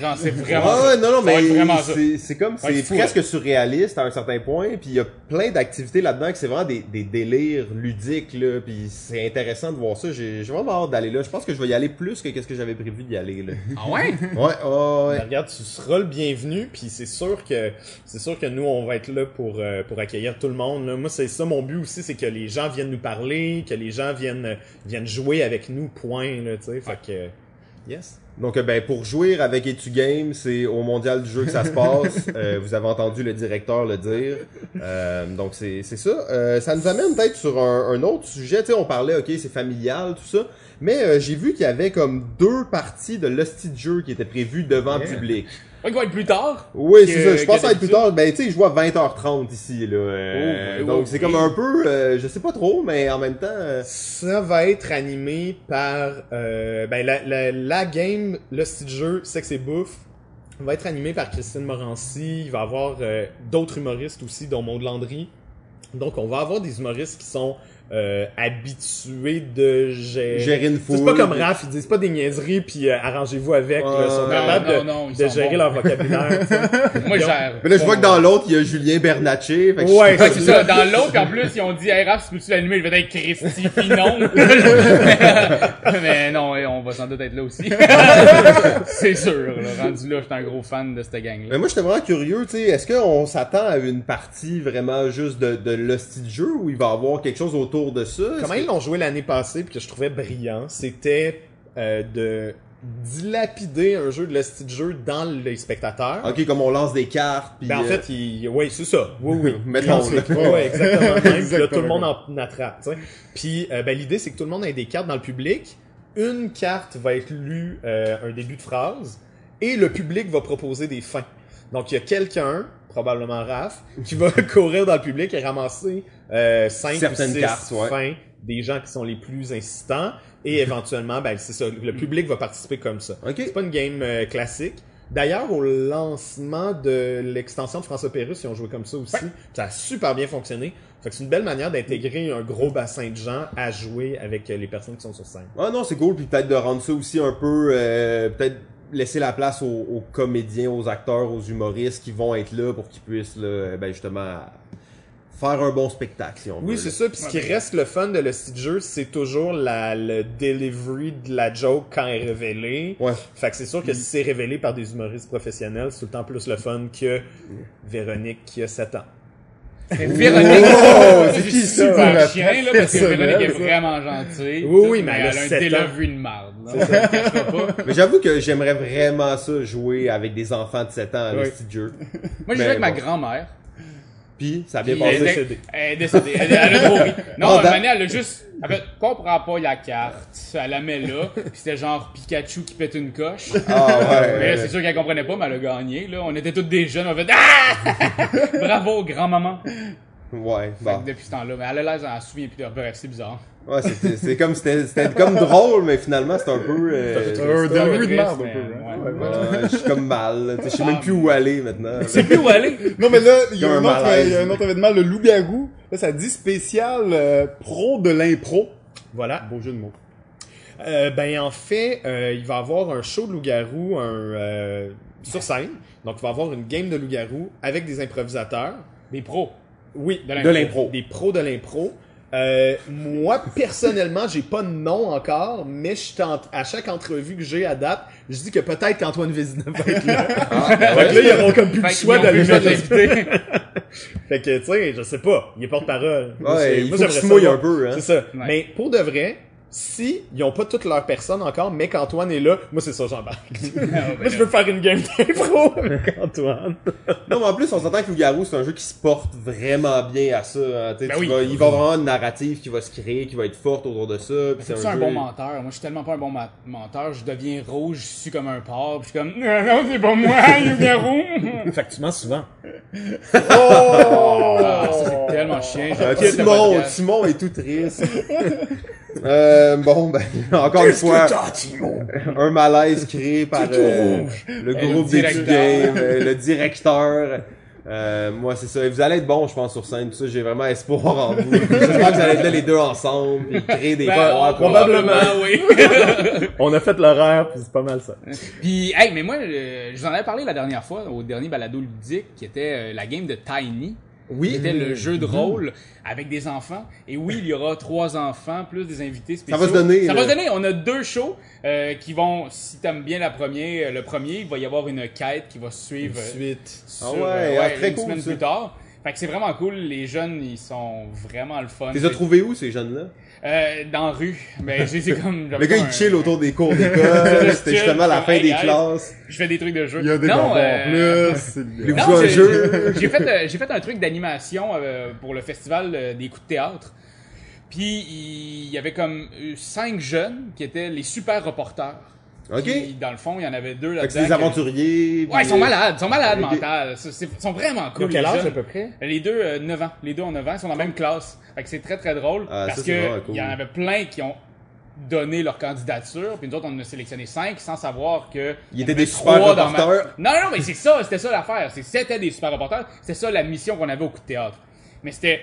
Genre, c'est vraiment. Ouais, ouais, non, non, mais c'est c'est comme, c'est presque surréaliste à un certain point, puis il y a plein d'activités là-dedans que c'est vraiment des, des délires ludiques, là, puis c'est intéressant de voir ça. J'ai j'ai vraiment hâte d'aller là. Je pense que je vais y aller plus que qu'est-ce que j'avais prévu d'y aller, là. Ah ouais? Ouais, ouais, ouais. Ben, regarde, tu seras le bienvenu, puis c'est sûr que c'est sûr que nous on va être là pour euh, pour accueillir tout le monde. là. Moi c'est ça mon but aussi, c'est que les gens viennent nous parler, que les gens viennent viennent jouer avec nous. Point là, tu sais. Fait que yes. Donc, euh, ben, pour jouer avec Etu Game, c'est au mondial du jeu que ça se passe. Euh, vous avez entendu le directeur le dire. Euh, donc, c'est c'est ça. Euh, ça nous amène peut-être sur un, un autre sujet. Tu sais, on parlait, ok, c'est familial, tout ça. Mais euh, j'ai vu qu'il y avait comme deux parties de l'hostie de jeu qui étaient prévues devant le public. Ouais, il va être plus tard. Oui, c'est ça. Je pense que ça va être plus tard. Ben, tu sais, je vois 20h30 ici, là. Euh, Oh, oui, donc, oui, c'est oui. comme un peu, euh, je sais pas trop, mais en même temps... euh, Ça va être animé par euh, ben la, la, la game, le style de jeu, Sexe et Bouffe, va être animé par Christine Morancy. Il va y avoir euh, d'autres humoristes aussi, dont Maud Landry. Donc on va avoir des humoristes qui sont euh, habitués de gérer. Gérer une C'est foule. pas comme Raph, ils disent pas des niaiseries puis euh, arrangez-vous avec. là. Ils sont capables de, non, non, ils de sont gérer bons. leur vocabulaire. tu sais. Moi, je gère. Mais là, je vois que dans l'autre, il y a Julien Bernatchez. Fait que Ouais, Ouais, c'est ça. Dans l'autre, en plus, ils ont dit, hey, Raph, tu peux-tu l'animer? Je vais être Christy Finon. Mais non, on va sans doute être là aussi. c'est sûr, là. Rendu là, je suis un gros fan de cette gang-là. Mais moi, j'étais vraiment curieux, tu sais, est-ce qu'on s'attend à une partie vraiment juste de, de l'hostie de jeu ou il va y avoir quelque chose autour de ça? Comment que- ils l'ont joué l'année passée puis que je trouvais brillant, c'était euh, de dilapider un jeu de l'hostie de jeu dans les spectateurs. Ok, comme on lance des cartes, puis... Ben, en euh, fait, il... oui, c'est ça. Oui, oui. Mettons, là. Ouais, exactement. Même, puis là, Exactement. tout le monde en attrape. Puis, euh, ben, l'idée, c'est que tout le monde ait des cartes dans le public. Une carte va être lue euh, un début de phrase et le public va proposer des fins. Donc, il y a quelqu'un, probablement Raph, qui va courir dans le public et ramasser euh, cinq Certaines ou six cartes, ouais. fins des gens qui sont les plus insistants et éventuellement, ben, c'est ça, le public va participer comme ça. Ok. C'est pas une game euh, classique. D'ailleurs, au lancement de l'extension de François Pérus, ils ont joué comme ça aussi. Ça a super bien fonctionné. Fait que c'est une belle manière d'intégrer un gros bassin de gens à jouer avec euh, les personnes qui sont sur scène. Ah non, c'est cool, puis peut-être de rendre ça aussi un peu... euh, peut-être laisser la place aux, aux comédiens, aux acteurs, aux humoristes qui vont être là pour qu'ils puissent, là, ben justement, faire un bon spectacle, si on veut. Oui, c'est ça. Puis ce qui reste le fun de le jeu, c'est toujours la, le delivery de la joke quand elle est révélée. Ouais. Fait que c'est sûr que si c'est révélé par des humoristes professionnels, c'est tout le temps plus le fun que Véronique qui a 7 ans. Véronique, Oh, c'est qui super chien, là, parce que Véronique est ça. vraiment gentille. Oui, oui, mais elle a elle a un délevé de marde. Mais j'avoue que j'aimerais vraiment ça, jouer avec des enfants de 7 ans à Oui. jeu. Moi, j'ai Mais joué avec ma grand-mère. Puis, ça a bien passé. elle, est décédée. elle est décédée. Elle, elle a trop ri. Non, année, elle a juste, elle fait, comprend pas la carte. Elle la met là. Puis c'était genre Pikachu qui pète une coche. Ah ouais. C'est sûr qu'elle comprenait pas, mais elle a gagné, là. On était toutes des jeunes, on a fait, ah! Bravo, grand-maman. Ouais, bon. depuis ce temps-là, mais elle a l'air, elle se souvient plus de bref, c'est bizarre. Ouais, c'était c'est comme c'était c'était comme drôle, mais finalement c'est un peu. euh, C'est un dérivé de merde, un peu. hein. ouais. Ouais, ouais. ouais, je suis comme mal. Tu sais, Je sais même plus où aller maintenant. C'est plus où aller. Non, mais là, il y, a Comme un un autre, malaise. il y a un autre événement, le Loup-Garou. Là, ça dit spécial euh, pro de l'impro. Voilà. Beau jeu de mots. Euh, ben en fait, euh, il va avoir un show de loup-garou un, euh, sur scène. Donc il va avoir une game de loup-garou avec des improvisateurs. Des pros. Oui, De De l'impro. des pros de l'impro. Euh, moi, personnellement, j'ai pas de nom encore, mais je tente, à chaque entrevue que j'ai à date, je dis que peut-être qu'Antoine Vézina va être là. Ah, Fait que là, ils auront comme plus le choix d'aller l'invité. fait que, tu sais, je sais pas. Il est porte-parole. Ouais, il moi, j'aimerais savoir. un peu, hein. C'est ça. Ouais. Mais pour de vrai, si ils ont pas toutes leurs personnes encore, mais qu'Antoine est là, moi, c'est ça, j'embarque. moi, je veux faire une game d'impro avec Antoine. Non, mais en plus, on s'entend que Loup-Garou, c'est un jeu qui se porte vraiment bien à ça. hein. Tu sais, Ben tu oui. vas- il va avoir une narrative qui va se créer, qui va être forte autour de ça. C'est un, jeu- bon menteur. Moi, je suis tellement pas un bon menteur. Je deviens rouge, je suis comme un porc. Puis je suis comme, non, non, c'est pas moi, Loup-garou. fait que tu mens souvent. Ah, ça, c'est tellement chiant. Je Euh, Timon. Timon est tout triste. Euh, bon, ben, encore une fois, un malaise créé par euh, le Euh, groupe le d'études directeur. game, euh, le directeur. Euh, moi, c'est ça. Et vous allez être bon, je pense, sur scène. Tout ça, j'ai vraiment espoir en vous. J'espère que vous allez être là les deux ensemble, puis créer des Ben, probablement. oui. On a fait l'horaire, puis c'est pas mal ça. Puis, hey, mais moi, euh, je vous en avais parlé la dernière fois, au dernier balado ludique, qui était euh, la game de Tiny. Qui Oui. était le jeu de rôle avec des enfants. Et oui, il y aura trois enfants, plus des invités spéciaux. va se donner, Ça là. va se donner. On a deux shows euh, qui vont, si t'aimes bien la première, le premier, il va y avoir une quête qui va suivre euh, Suite. sur, Ah ouais, euh, ah, très une cool, semaine ça. plus tard. Fait que c'est vraiment cool. Les jeunes, ils sont vraiment le fun. Tu les as trouvés où, ces jeunes-là? Euh, dans la rue. Ben, j'ai comme. Le gars, un- il chill autour des cours d'école. C'était justement la comme, fin hey, des classes. Je fais des trucs de jeu. Il y a des non, bonbons euh, en plus. Non, un j'ai- jeu? J'ai fait, euh, j'ai fait un truc d'animation euh, pour le festival euh, des coups de théâtre. Puis il y avait comme cinq jeunes qui étaient les super reporters. Ok. Puis, dans le fond, il y en avait deux Fait là-dedans. que c'est des que- aventuriers. Ouais, ils sont malades, ils sont malades Ok. mentales. Ils sont vraiment Ils cool. ont quel âge jeunes. à peu près? Les deux, euh, 9 ans. Les deux ont 9 ans, ils sont dans la même classe. Fait que c'est très très drôle. Ah, parce vraiment cool. il y en avait plein qui ont donné leur candidature. Puis nous autres, on en a sélectionné 5 sans savoir que. Ils il en des super ma- reporters. Non, non, mais c'est ça, c'était ça l'affaire. C'est- C'était des super reporters. C'était ça la mission qu'on avait au coup de théâtre. Mais c'était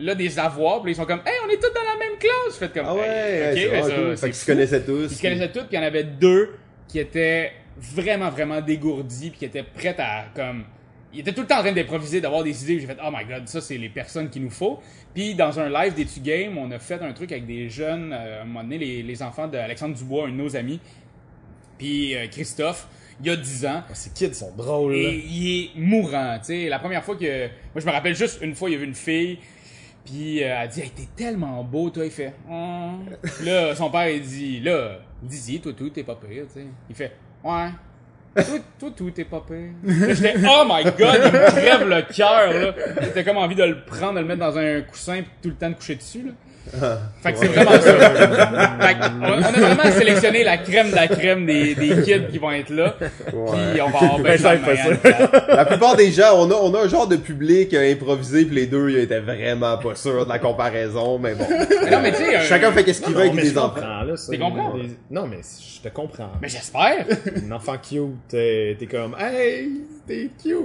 là des avoirs. Puis ils sont comme, hey, on est tous dans la même classe. Je fais comme, Ah ouais, Hey, ok, c'est Fait qu'ils se connaissaient tous. Ils se connaissaient tous, puis il y en avait deux qui étaient vraiment, vraiment dégourdis, puis qui étaient prêts à, comme... Ils étaient tout le temps en train d'improviser, d'avoir des idées, j'ai fait « Oh my God, ça, c'est les personnes qu'il nous faut. » Puis dans un live d'Etu Game, on a fait un truc avec des jeunes, euh, à un moment donné, les, les enfants d'Alexandre Dubois, un de nos amis, puis euh, Christophe, il y a 10 ans, Ah, Ces kids sont drôles. là. et il est mourant, tu sais. La première fois que. Moi, je me rappelle juste une fois, il y avait une fille, puis euh, elle dit Hey, t'es tellement beau, toi. Il fait Hum. Là, son père, il dit Là, dis-y, toi, tout, t'es pas pire, tu sais. Il fait Ouais. Toi, toi, tout, t'es pas pire. J'étais Oh my god, il me crève le cœur, là. J'étais comme envie de le prendre, de le mettre dans un coussin, puis tout le temps de coucher dessus, là. Fait que c'est vraiment ça. Fait que on, on a vraiment sélectionné la crème de la crème des, des kids qui vont être là. Puis on va avoir ben ça, ça. La plupart des gens, on a, on a un genre de public euh, improvisé, puis les deux, ils étaient vraiment pas sûrs de la comparaison, mais bon. Mais non, mais tu sais, un- Chacun fait qu'est-ce qu'il veut avec des enfants. là, ça. Tu comprends? Des- Non, mais je te comprends. Mais j'espère. Un enfant cute, t'es t'es comme, hey, t'es cute.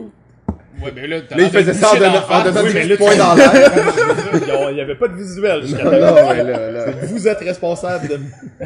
Ouais, mais là, t'as Là, il faisait ça en donnant, Oui, points tu- dans l'air. Il y avait pas de visuel jusqu'à Non, là. ouais, là, là. Vous êtes responsable de...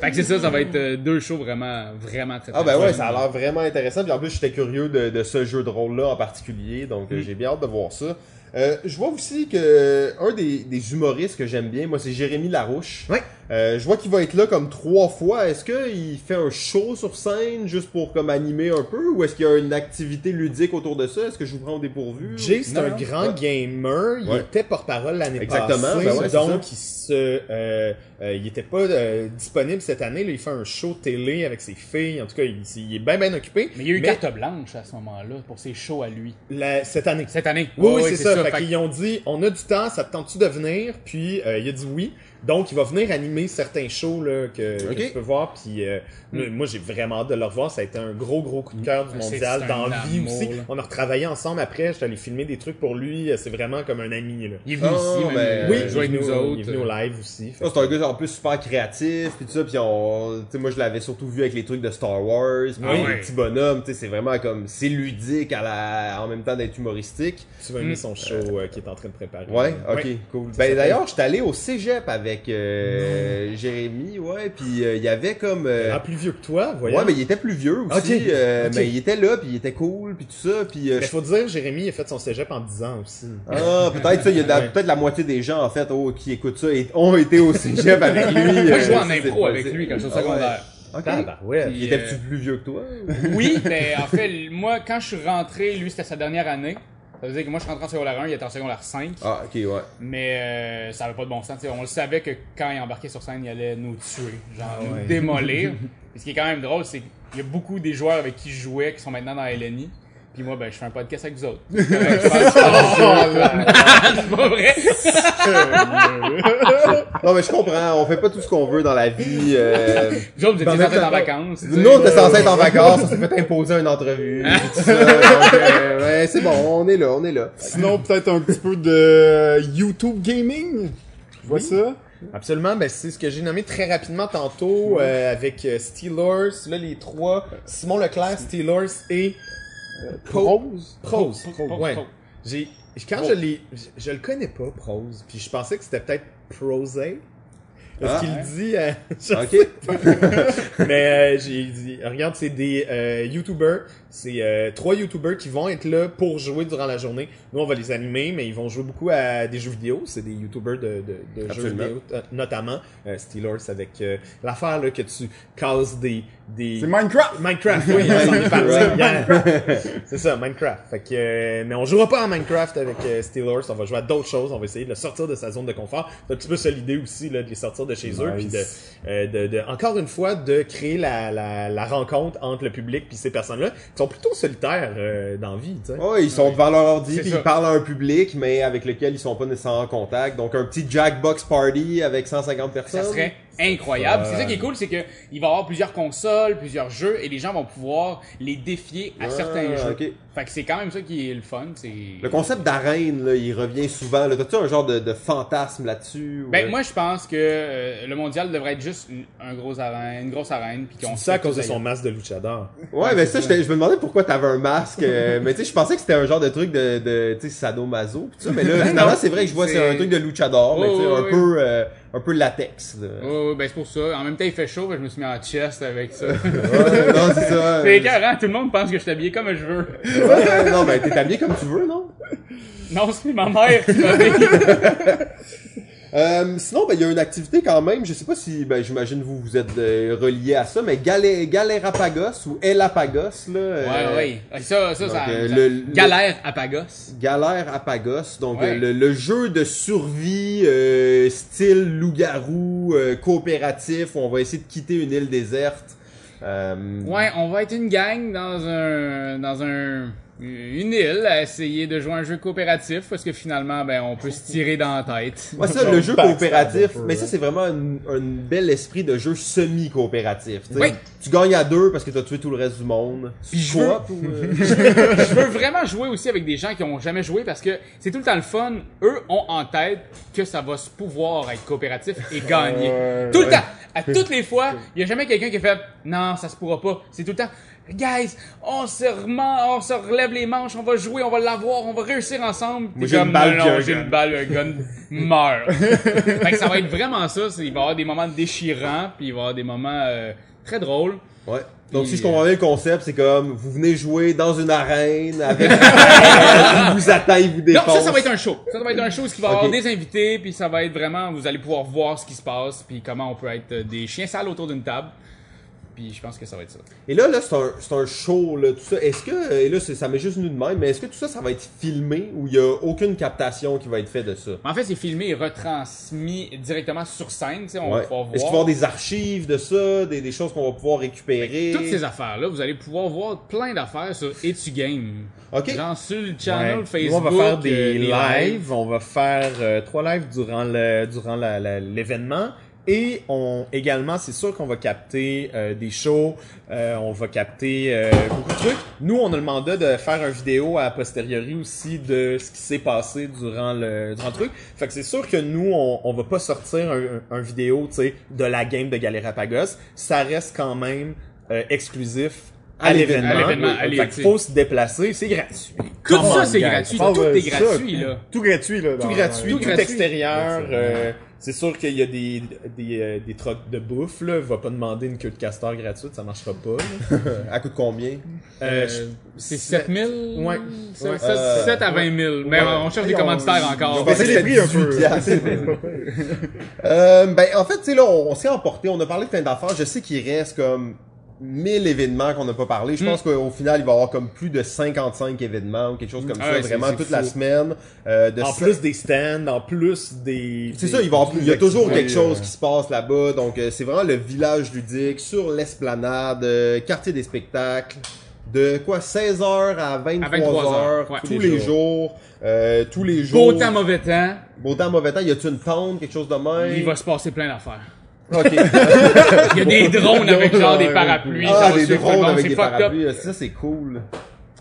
Fait que c'est ça, ça va être euh, deux shows vraiment, vraiment très, Ah ben ouais, ça a l'air vraiment intéressant. Puis en plus, j'étais curieux de, de ce jeu de rôle-là en particulier, donc Mm. euh, j'ai bien hâte de voir ça. Euh, je vois aussi que un des, des humoristes que j'aime bien, moi, c'est Jérémy Larouche. Ouais. Euh, je vois qu'il va être là comme trois fois. Est-ce qu'il fait un show sur scène juste pour comme animer un peu, ou est-ce qu'il y a une activité ludique autour de ça? Est-ce que je vous prends au dépourvu Jay, c'est un grand Ouais. gamer. Il Ouais. était porte-parole l'année Exactement, passée. ben ouais, donc, il se, euh, euh, il était pas euh, disponible cette année. Là, il fait un show télé avec ses filles. En tout cas, il, il est bien, bien occupé. Mais il y a eu carte blanche à ce moment-là pour ses shows à lui. la- cette année. Cette année. Oui, c'est ça. Fait Fait que- qu'ils ont dit, on a du temps, ça te tente-tu de venir? Puis euh, il a dit oui. Donc il va venir animer certains shows là, que, que Ok. tu peux voir. Puis euh, moi j'ai vraiment hâte de le revoir. Ça a été un gros, gros coup de cœur du Mm. C'est- mondial dans la vie aussi. là. On a retravaillé ensemble après. J'étais allé filmer des trucs pour lui. C'est vraiment comme un ami. Là. Il est venu Ah, ici, même, ben, euh, oui, jouer il est avec venu, nous au- autres. il est venu au live aussi. Ah, c'est un gars en plus super créatif puis tout ça puis on tu sais moi je l'avais surtout vu avec les trucs de Star Wars puis Ah les ouais. petits bonhommes tu sais c'est vraiment comme c'est ludique à la en même temps d'être humoristique que tu vas aimer son show euh, qu'il est en train de préparer. ouais ok Ouais. cool ben d'ailleurs j'étais allé au cégep avec euh, Jérémy ouais puis euh, il y avait comme euh, Ah, plus vieux que toi, voyons. ouais mais il était plus vieux aussi euh, mais il était là puis il était cool puis tout ça puis euh, Mais faut dire, Jérémy il a fait son cégep en 10 ans aussi. ah peut-être ça il y a Ouais. peut-être la moitié des gens en fait oh, qui écoutent ça et ont été au cégep avec lui Moi, je jouais en impro avec lui quand j'étais au Ah ouais. secondaire. Ok. Tabarouette. Puis- Il était-tu plus vieux que toi? Oui, mais en fait, moi, quand je suis rentré, lui, c'était sa dernière année. Ça veut dire que moi, je suis rentré en secondaire 1, il était en secondaire 5. Ah, ok, ouais. Mais euh, ça avait pas de bon sens. tu sais, on le savait que quand il embarquait sur scène, il allait nous tuer, genre Ah nous ouais. démolir. Et ce qui est quand même drôle, c'est qu'il y a beaucoup des joueurs avec qui je jouais qui sont maintenant dans LNI. Puis moi, ben, je fais un podcast avec vous autres. C'est je C'est pas vrai. Non, mais je comprends, on fait pas tout ce qu'on veut dans la vie. Euh... Vous autres, vous étiez censés être en vacances. Nous, on était censés être en vacances, on s'est fait imposer une entrevue. puis tout ça, donc, euh, ouais, c'est bon, on est là, on est là. Sinon, peut-être un petit peu de YouTube Gaming? Tu vois ça? Absolument, ben c'est ce que j'ai nommé très rapidement tantôt euh, avec euh, Steelers, là les trois, Simon Leclerc, Steelers et Prose? Prose. Pro- pro- Ouais. J'ai, quand je l'ai, je, je le connais pas, Prose. Puis je pensais que c'était peut-être Prosé. Parce Ah. qu'il dit, euh, je Ok. Mais euh, j'ai dit, regarde, c'est des euh, YouTubers, c'est euh, trois YouTubers qui vont être là pour jouer durant la journée. Nous, on va les animer, mais ils vont jouer beaucoup à des jeux vidéo. C'est des YouTubers de, de, de jeux vidéo, euh, notamment euh, Steelers avec euh, l'affaire là que tu casses des des C'est Minecraft! Minecraft. Oui, hier. C'est ça, Minecraft. Fait que, euh, mais on jouera pas à Minecraft avec euh, Steelers. On va jouer à d'autres choses. On va essayer de le sortir de sa zone de confort. C'est un petit peu ça l'idée aussi, là, de les sortir de chez eux. Puis de, euh, de, de- encore une fois, de créer la, la, la rencontre entre le public puis ces personnes-là sont plutôt solitaires euh, dans la vie, tu sais. Ouais, ils sont devant leur ordi, puis ils parlent à un public, mais avec lequel ils sont pas nécessairement en contact. Donc un petit Jackbox Party avec 150 personnes. Ça serait incroyable. C'est ça qui est cool, c'est que il va y avoir plusieurs consoles, plusieurs jeux, et les gens vont pouvoir les défier à Ah, certains jeux. Fait que c'est quand même ça qui est le fun. C'est. Le concept d'arène, là, il revient souvent. Là, T'as-tu un genre de, de fantasme là-dessus? ou- Ben moi je pense que euh, le mondial devrait être juste une, un gros arène, une grosse arène, puis qu'on ça à cause de son masque de luchador. Ouais, mais ça, je me demandais pourquoi t'avais un masque. euh, mais tu sais, je pensais que c'était un genre de truc de, de tu sais, sadomaso. pis ça, mais là, finalement, non. c'est vrai que je vois, c'est C'est- un truc de luchador, mais Oh, tu sais, oui, un oui. peu, euh, un peu latex. là. Ouais, ben c'est pour ça. En même temps, il fait chaud, ben, je me suis mis en chest avec ça. Ouais, non, c'est ça. c'est écœurant, tout le monde pense que je suis habillé comme je veux. Ouais, non, ben t'es habillé comme tu veux, non? Non, c'est ma mère qui m'a. Euh, sinon, ben, il y a une activité quand même. Je sais pas si, ben, j'imagine vous vous êtes euh, relié à ça, mais Galé, Galerapagos ou Elapagos, là. euh, Ouais, ouais. Ça, ça, donc, ça. euh, ça- le- Galère à Pagos. Galère Apagos, donc Ouais. euh, le, le jeu de survie style loup-garou coopératif où on va essayer de quitter une île déserte. Ouais, on va être une gang dans un dans un une île à essayer de jouer un jeu coopératif parce que finalement ben on peut se tirer dans la tête. Ouais, ça, le jeu coopératif, mais ça c'est vraiment un, un bel esprit de jeu semi-coopératif. tu sais. Oui. Tu gagnes à deux parce que t'as tué tout le reste du monde. Puis je Coop ou, euh, je veux vraiment jouer aussi avec des gens qui ont jamais joué parce que c'est tout le temps le fun. Eux ont en tête que ça va se pouvoir être coopératif et gagner. Tout le ouais. temps. À toutes les fois, il y a jamais quelqu'un qui fait non, ça se pourra pas. C'est tout le temps guys, on se remet, on se relève les manches, on va jouer, on va l'avoir, on va réussir ensemble. Moi, j'ai une balle non, j'ai gun. une balle, un gun meurt. fait que ça va être vraiment ça, il va y avoir des moments déchirants, puis il va y avoir des moments euh, très drôles. Ouais. Donc Puis, si je comprends bien le concept, c'est comme vous venez jouer dans une arène avec il vous attend, il vous Non, défonce. ça, ça va être un show. Ça, ça va être un show, qui va avoir Ok. des invités, puis ça va être vraiment, vous allez pouvoir voir ce qui se passe, puis comment on peut être euh, des chiens sales autour d'une table. Puis je pense que ça va être ça. Et là, là, c'est un, c'est un show, là, tout ça. Est-ce que, et là, ça m'est juste venu de même, mais est-ce que tout ça, ça va être filmé ou il y a aucune captation qui va être faite de ça? En fait, c'est filmé et retransmis directement sur scène, tu sais, on va Ouais. pouvoir voir. Est-ce qu'il va y avoir des archives de ça, des, des choses qu'on va pouvoir récupérer? Toutes ces affaires-là, vous allez pouvoir voir plein d'affaires sur Etu Game. Ok. Genre sur le channel Ouais. Facebook. Nous, on va faire euh, des les lives. On va faire euh, trois lives durant le durant la- la- l'événement. Et on également, c'est sûr qu'on va capter euh, des shows, euh, on va capter euh, beaucoup de trucs. Nous, on a le mandat de faire une vidéo à posteriori aussi de ce qui s'est passé durant le durant le truc. Fait que c'est sûr que nous, on, on va pas sortir un, un vidéo, tu sais, de la game de Galerapagos. Ça reste quand même euh, exclusif À à l'événement. Fait qu'il faut se déplacer, c'est gratuit. Tout ça, c'est gratuit. Tout est gratuit, là. Tout gratuit, là. Tout gratuit, tout, extérieur. Euh, c'est sûr qu'il y a des, des, euh, des trocs de bouffe, là. Va pas demander une queue de castor gratuite, ça marchera pas. là. À coût de combien? Euh, Euh, c'est 7000? Ouais. C'est Ouais. 7, Euh, à 20 000. Mais ouais. on cherche des commanditaires encore. va baisser les prix un peu. 18 piastres. Euh, ben, en fait, tu sais, là, on, on s'est emporté, on a parlé de plein d'affaires. Je sais qu'il reste comme 1000 événements qu'on n'a pas parlé. Je Hmm. pense qu'au final, il va y avoir comme plus de 55 événements ou quelque chose comme Ah ça, ouais, vraiment toute fou. la semaine. Euh, de en plus des stands, en plus des. C'est ça, il, va y avoir- il y a toujours quelque chose euh, qui se passe là-bas. Donc, euh, c'est vraiment le village ludique sur l'esplanade, euh, quartier des spectacles. De quoi 16h à 23h, 23 heures, ouais. tous les jours. euh, tous les jours. Beau temps, mauvais temps. Beau temps, mauvais temps. Y a-tu une tente, quelque chose de même? Il va se passer plein d'affaires. Ok. Il y a des drones avec genre des parapluies. ça ah, des drones avec c'est des fucked up. parapluies. Ça, c'est cool.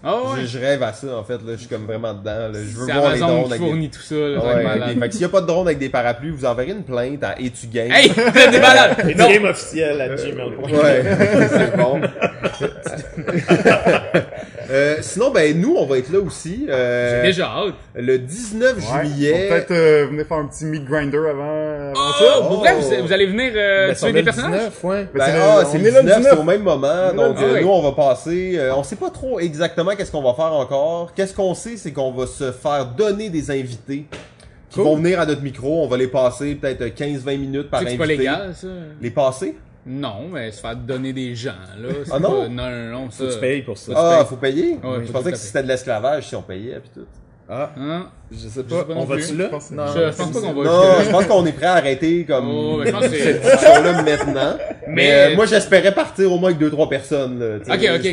Ah ouais. Je, je rêve à ça, en fait. Là, je suis comme vraiment dedans. là. Je veux voir les drones avec des... fournit tout ça. là, Ouais, ok. Fait que s'il y a pas de drone avec des parapluies, vous enverrez une plainte à Etu Game. Hey! T'es malade! Et du game officiel à gmail.com. Ouais, c'est bon. Euh, sinon, ben nous, on va être là aussi. euh, J'ai déjà hâte. le 19 Ouais. juillet. Peut-être euh, venir faire un petit meat grinder avant, avant Oh, ça. pour vrai, vous, vous allez venir euh, Ben, tuer des le personnages? 19, ouais. Ben, Ben, c'est le- ah, c'est on le est là le 19, 19. c'est au même moment. est là Donc, euh, 19. nous, on va passer. euh, on sait pas trop exactement qu'est-ce qu'on va faire encore. Qu'est-ce qu'on sait, c'est qu'on va se faire donner des invités qui Cool. vont venir à notre micro. On va les passer peut-être 15-20 minutes par Tu sais que invité. c'est pas légal, ça? Les passer? Non, mais se faire donner des gens, là. Ah non? pas- Non, non, non, ça. Faut que tu payes pour ça. Ah, faut payer? Ouais, je faut pensais que c'était de l'esclavage si on payait pis tout. Ah, Hein? Je sais pas. On va-tu là? Je pense que- Non, Je, pense pas qu'on va Non, je pense qu'on est prêt à arrêter comme Oh, mais je pense que c'est- cette discussion-là maintenant. Mais, euh, moi, j'espérais partir au moins avec deux trois personnes. Là. Ok, ok.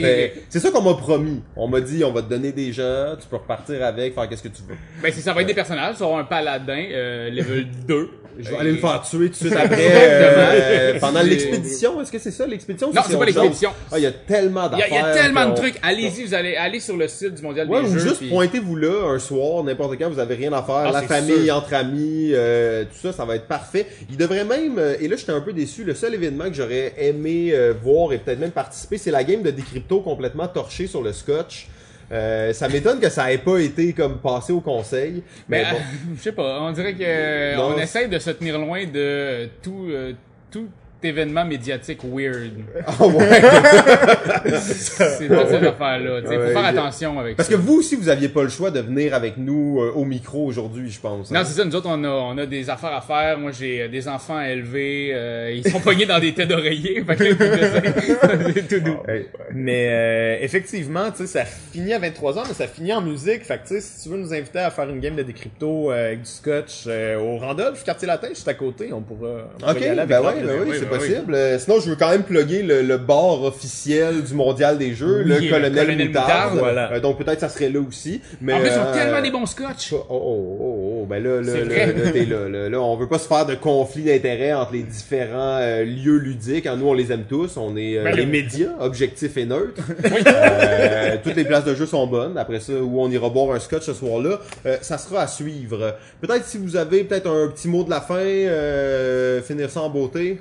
C'est ça qu'on m'a promis. On m'a dit, on va te donner des gens, tu peux repartir avec, faire qu'est-ce que tu veux. Ben, c'est ça va être des personnages. Ça va avoir un paladin, euh, level 2. Je vais aller me faire tuer tout de suite après. Exactement. euh, pendant l'expédition, est-ce que c'est ça l'expédition? Non, c'est pas l'expédition. Ah, il y a tellement d'affaires. il y a tellement de trucs. Allez-y, vous allez aller sur le site du Mondial des ou Jeux. juste pointez-vous là un soir, n'importe quand, vous avez rien à faire, Ah, la famille, sûr. entre amis, euh, tout ça, ça va être parfait. Il devrait même, euh, et là j'étais un peu déçu, le seul événement que j'aurais aimé euh, voir et peut-être même participer, c'est la game de Decrypto complètement torchée sur le scotch. Euh, ça m'étonne que ça ait pas été comme passé au conseil, mais Mais, bon. je sais pas, on dirait que Non, on essaye de se tenir loin de tout, tout événement médiatique weird. Ah ouais. C'est toute cette affaire-là. Ouais, faut faire il attention avec Parce ça. que vous aussi, vous aviez pas le choix de venir avec nous euh, au micro aujourd'hui, je pense. hein. Non, c'est ça, nous autres, on a, on a des affaires à faire. Moi, j'ai euh, des enfants à élever. euh, ils sont pognés dans des têtes d'oreiller. C'est tout doux. Hey, Mais euh, effectivement, tu sais, ça finit à 23h, mais ça finit en musique. Fait que tu sais, si tu veux nous inviter à faire une game de décrypto avec du scotch au Randolph, quartier latin, juste à côté, on pourra, on pourra Ok, y aller ben ouais, ben oui, Oui, c'est ben. Possible. Euh, sinon, je veux quand même plugger le, le bar officiel du Mondial des Jeux, Oui, le le Colonel, Moutarde. Moutarde, voilà. Euh, donc peut-être ça serait là aussi. Mais, En plus, ils ont euh, tellement des bons scotch. Oh, oh, oh, oh, ben là, là, là, t'es là, là, là, on veut pas se faire de conflit d'intérêts entre les différents euh, lieux ludiques. hein. Nous, on les aime tous. On est euh, Ben, les le- médias, objectifs et neutres. Euh, toutes les places de jeu sont bonnes. Après ça, où on ira boire un scotch ce soir-là, euh, ça sera à suivre. Peut-être si vous avez peut-être un petit mot de la fin, euh, finir ça en beauté.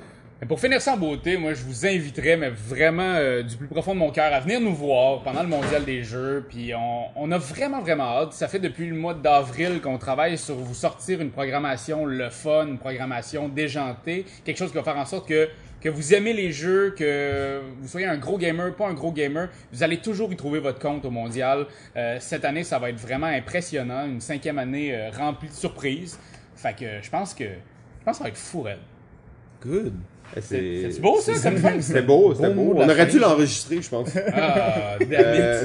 Pour finir ça en beauté, moi je vous inviterais, mais vraiment euh, du plus profond de mon cœur, à venir nous voir pendant le Mondial des Jeux. Puis on, a vraiment vraiment hâte. Ça fait depuis le mois d'avril qu'on travaille sur vous sortir une programmation le fun, une programmation déjantée, quelque chose qui va faire en sorte que que vous aimez les jeux, que vous soyez un gros gamer, pas un gros gamer, vous allez toujours y trouver votre compte au mondial. Euh, cette année, ça va être vraiment impressionnant, une cinquième année euh, remplie de surprises. Fait que je pense que je pense ça va être fou. Good. C'est c'est beau ça comme fin? C'était beau, c'était Beau On aurait dû l'enregistrer, je pense. Ah. Euh,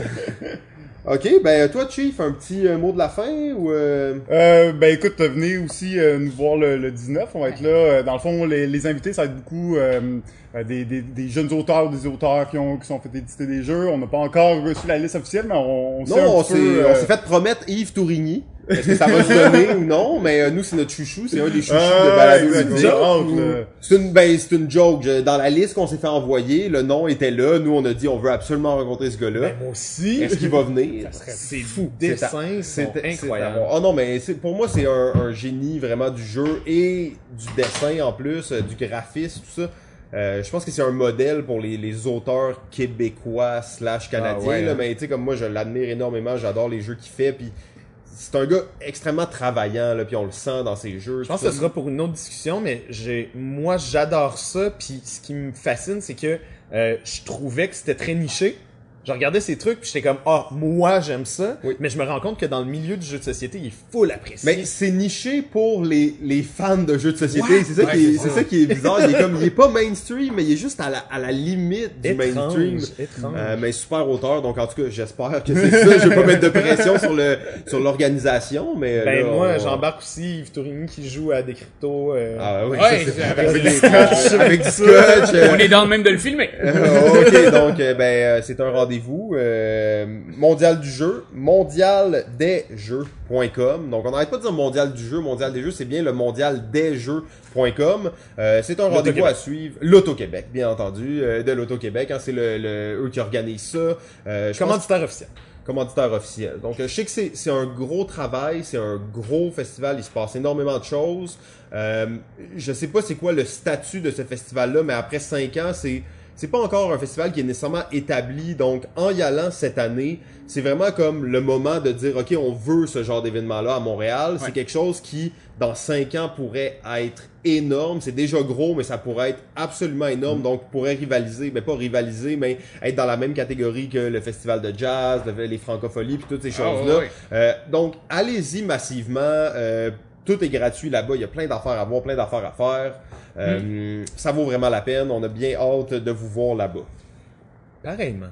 ok, ben toi, Chief, un petit euh, mot de la fin ou euh, Euh, ben écoute, venez aussi euh, nous voir le, le 19, on va être là. Euh, Dans le fond, les, les invités, ça va être beaucoup euh, euh, des, des, des jeunes auteurs, des auteurs qui ont qui sont fait éditer des jeux. On n'a pas encore reçu la liste officielle, mais on, on sait un Non, on s'est euh, s'est fait promettre Yves Tourigny. Est-ce que ça va se donner ou non? Mais euh, nous, c'est notre chouchou. C'est un des chouchous Ah, de Balado Ludique. C'est une, ben, c'est une joke. Dans la liste qu'on s'est fait envoyer, le nom était là. Nous, on a dit, on veut absolument rencontrer ce gars-là. Ben, moi aussi. Est-ce qu'il va venir? C'est fou. C'est Dessins c'est- voir. Oh non, mais c'est- pour moi, c'est un, un génie vraiment du jeu et du dessin en plus, euh, du graphisme, tout ça. Euh, je pense que c'est un modèle pour les, les auteurs québécois slash canadiens. Ah ouais, là, hein. mais tu sais, comme moi, je l'admire énormément. J'adore les jeux qu'il fait. Puis c'est un gars extrêmement travaillant, là, puis on le sent dans ses jeux. Je pense que ce sera pour une autre discussion, mais j'ai, moi, j'adore ça. Puis ce qui me fascine, c'est que euh, je trouvais que c'était très niché. Je regardais ces trucs, puis j'étais comme, ah, moi, j'aime ça. Oui. Mais je me rends compte que dans le milieu du jeu de société, il est full apprécié. Mais c'est niché pour les, les fans de jeux de société. Ouais. c'est ça, Ouais, qui est, c'est ça. qui est bizarre. Il est comme, il est pas mainstream, mais il est juste à la, à la limite du étrange, mainstream. étrange. Euh, mais super auteur, donc en tout cas, j'espère que c'est ça. Je vais pas mettre de pression sur le sur l'organisation, mais euh, ben là, moi, on- j'embarque aussi Yves Tourigny qui joue à des cryptos. euh, Ah oui, Ouais, ça, avec, avec des avec du scotch. euh, On est dans le même de le filmer. euh, ok, donc euh, ben euh, c'est un rendez-vous euh, mondial du jeu, mondialdesjeux.com. Donc on n'arrête pas de dire mondial du jeu, mondial des jeux, c'est bien le mondial des jeux.com. Euh, c'est un rendez-vous à suivre. L'Auto-Québec, bien entendu, euh, de l'Auto-Québec, hein, c'est le, le- eux qui organisent ça. Euh, commanditaire officiel. commanditaire officiel. Donc, je sais que c'est c'est un gros travail, c'est un gros festival, il se passe énormément de choses. Euh, je sais pas c'est quoi le statut de ce festival-là, mais après cinq ans, c'est c'est pas encore un festival qui est nécessairement établi. Donc, en y allant cette année, c'est vraiment comme le moment de dire, OK, on veut ce genre d'événement-là à Montréal. C'est quelque chose qui, dans cinq ans, pourrait être énorme. C'est déjà gros, mais ça pourrait être absolument énorme. Donc, pourrait rivaliser, mais pas rivaliser, mais être dans la même catégorie que le festival de jazz, le- les francopholies, puis toutes ces Ah, choses-là. Euh, donc, allez-y massivement. Euh, tout est gratuit là-bas. Il y a plein d'affaires à voir, plein d'affaires à faire. Euh, Ça vaut vraiment la peine. On a bien hâte de vous voir là-bas. Pareillement.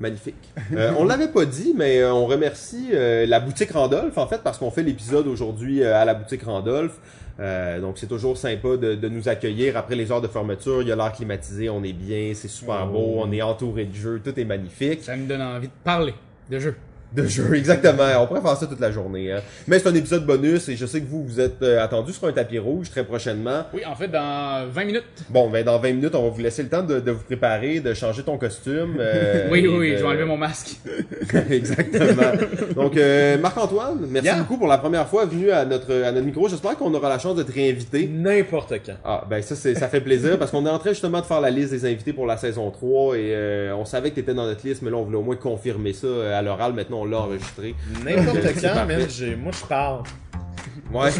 Magnifique. Euh, on l'avait pas dit, mais euh, on remercie euh, la boutique Randolph, en fait, parce qu'on fait l'épisode aujourd'hui euh, à la boutique Randolph. Euh, donc c'est toujours sympa de, de nous accueillir après les heures de fermeture. Il y a l'air climatisé, on est bien, c'est super Oh. beau, on est entouré de jeux, tout est magnifique. Ça me donne envie de parler de jeu. De jeux, exactement. On pourrait faire ça toute la journée. hein. Mais c'est un épisode bonus et je sais que vous vous êtes euh, attendus sur un tapis rouge très prochainement. Oui, en fait, dans 20 minutes. Bon, ben dans 20 minutes, on va vous laisser le temps de, de vous préparer, de changer ton costume. euh, oui, oui, oui, de- je vais enlever mon masque. Exactement. Donc, euh, Marc-Antoine, merci Yeah. beaucoup pour la première fois venu à notre, à notre micro. J'espère qu'on aura la chance de te réinviter. N'importe quand. Ah, ben ça, c'est, ça fait plaisir parce qu'on est en train justement de faire la liste des invités pour la saison 3 et euh, on savait que tu étais dans notre liste, mais là, on voulait au moins confirmer ça à l'oral. Maintenant, on l'a enregistré. N'importe quand, man, j'ai, moi je parle. Ouais.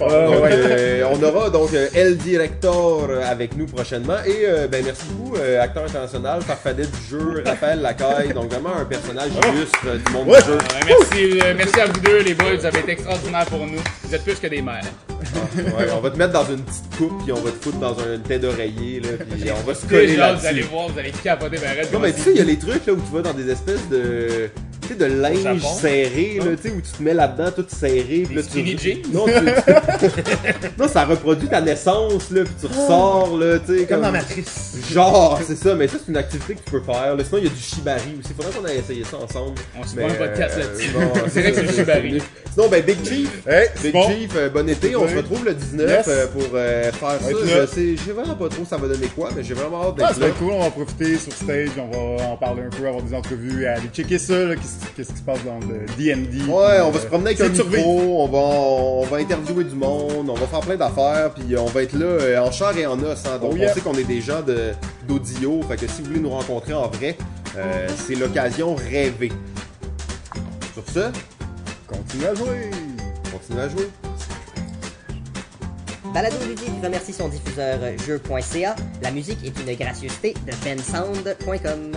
Oh, on aura donc euh, El Director euh, avec nous prochainement. Et euh, ben merci beaucoup, euh, acteur international, farfadet du jeu, Raphaël Lacaille. Donc vraiment un personnage illustre euh, du monde Ouais. du jeu. Euh, merci, euh, merci à vous deux, les boys. Vous avez été extraordinaires pour nous. Vous êtes plus que des mères. Ouais, on va te mettre dans une petite coupe, puis on va te foutre dans un tête d'oreiller, là, puis on va se Déjà, coller vous allez voir, vous allez capoter reste. Non, mais tu sais, il y a les trucs là où tu vas dans des espèces de. Tu sais, de linge serré, là, tu sais, où tu te mets là-dedans, tout serré. puis là, tu- skinny jeans? Non, tu- non, ça reproduit ta naissance, là, puis tu ressors, là, tu sais, Comme comme. dans Matrice. Genre, c'est ça, mais ça, c'est une activité que tu peux faire. Là. Sinon, il y a du shibari aussi. Faudrait qu'on aille essayer ça ensemble. On se prend un podcast euh, là-dessus. bon, C'est vrai que c'est du shibari. Sinon, ben, Big Chief. Hey, Big bon. Chief, euh, bon été. On se retrouve le 19 Yes. euh, pour euh, faire ça. Je sais, je sais vraiment pas trop ça va donner quoi, mais j'ai vraiment hâte Ah, d'être c'est là. cool, on va profiter sur stage, on va en parler un peu, avoir des entrevues, et aller checker ça, là, qu'est-ce qui se passe dans le D&D. Ouais, on va Euh, se promener avec un micro, on va, on va interviewer du monde, on va faire plein d'affaires, puis on va être là euh, en chair et en os. Hein, donc Oh, yeah. on sait qu'on est des gens de- d'audio, fait que si vous voulez nous rencontrer en vrai, euh, c'est l'occasion rêvée. Sur ce, Continue à jouer! continuez à jouer. Balado Ludique remercie son diffuseur jeu.ca. La musique est une gracieuseté de bensound.com.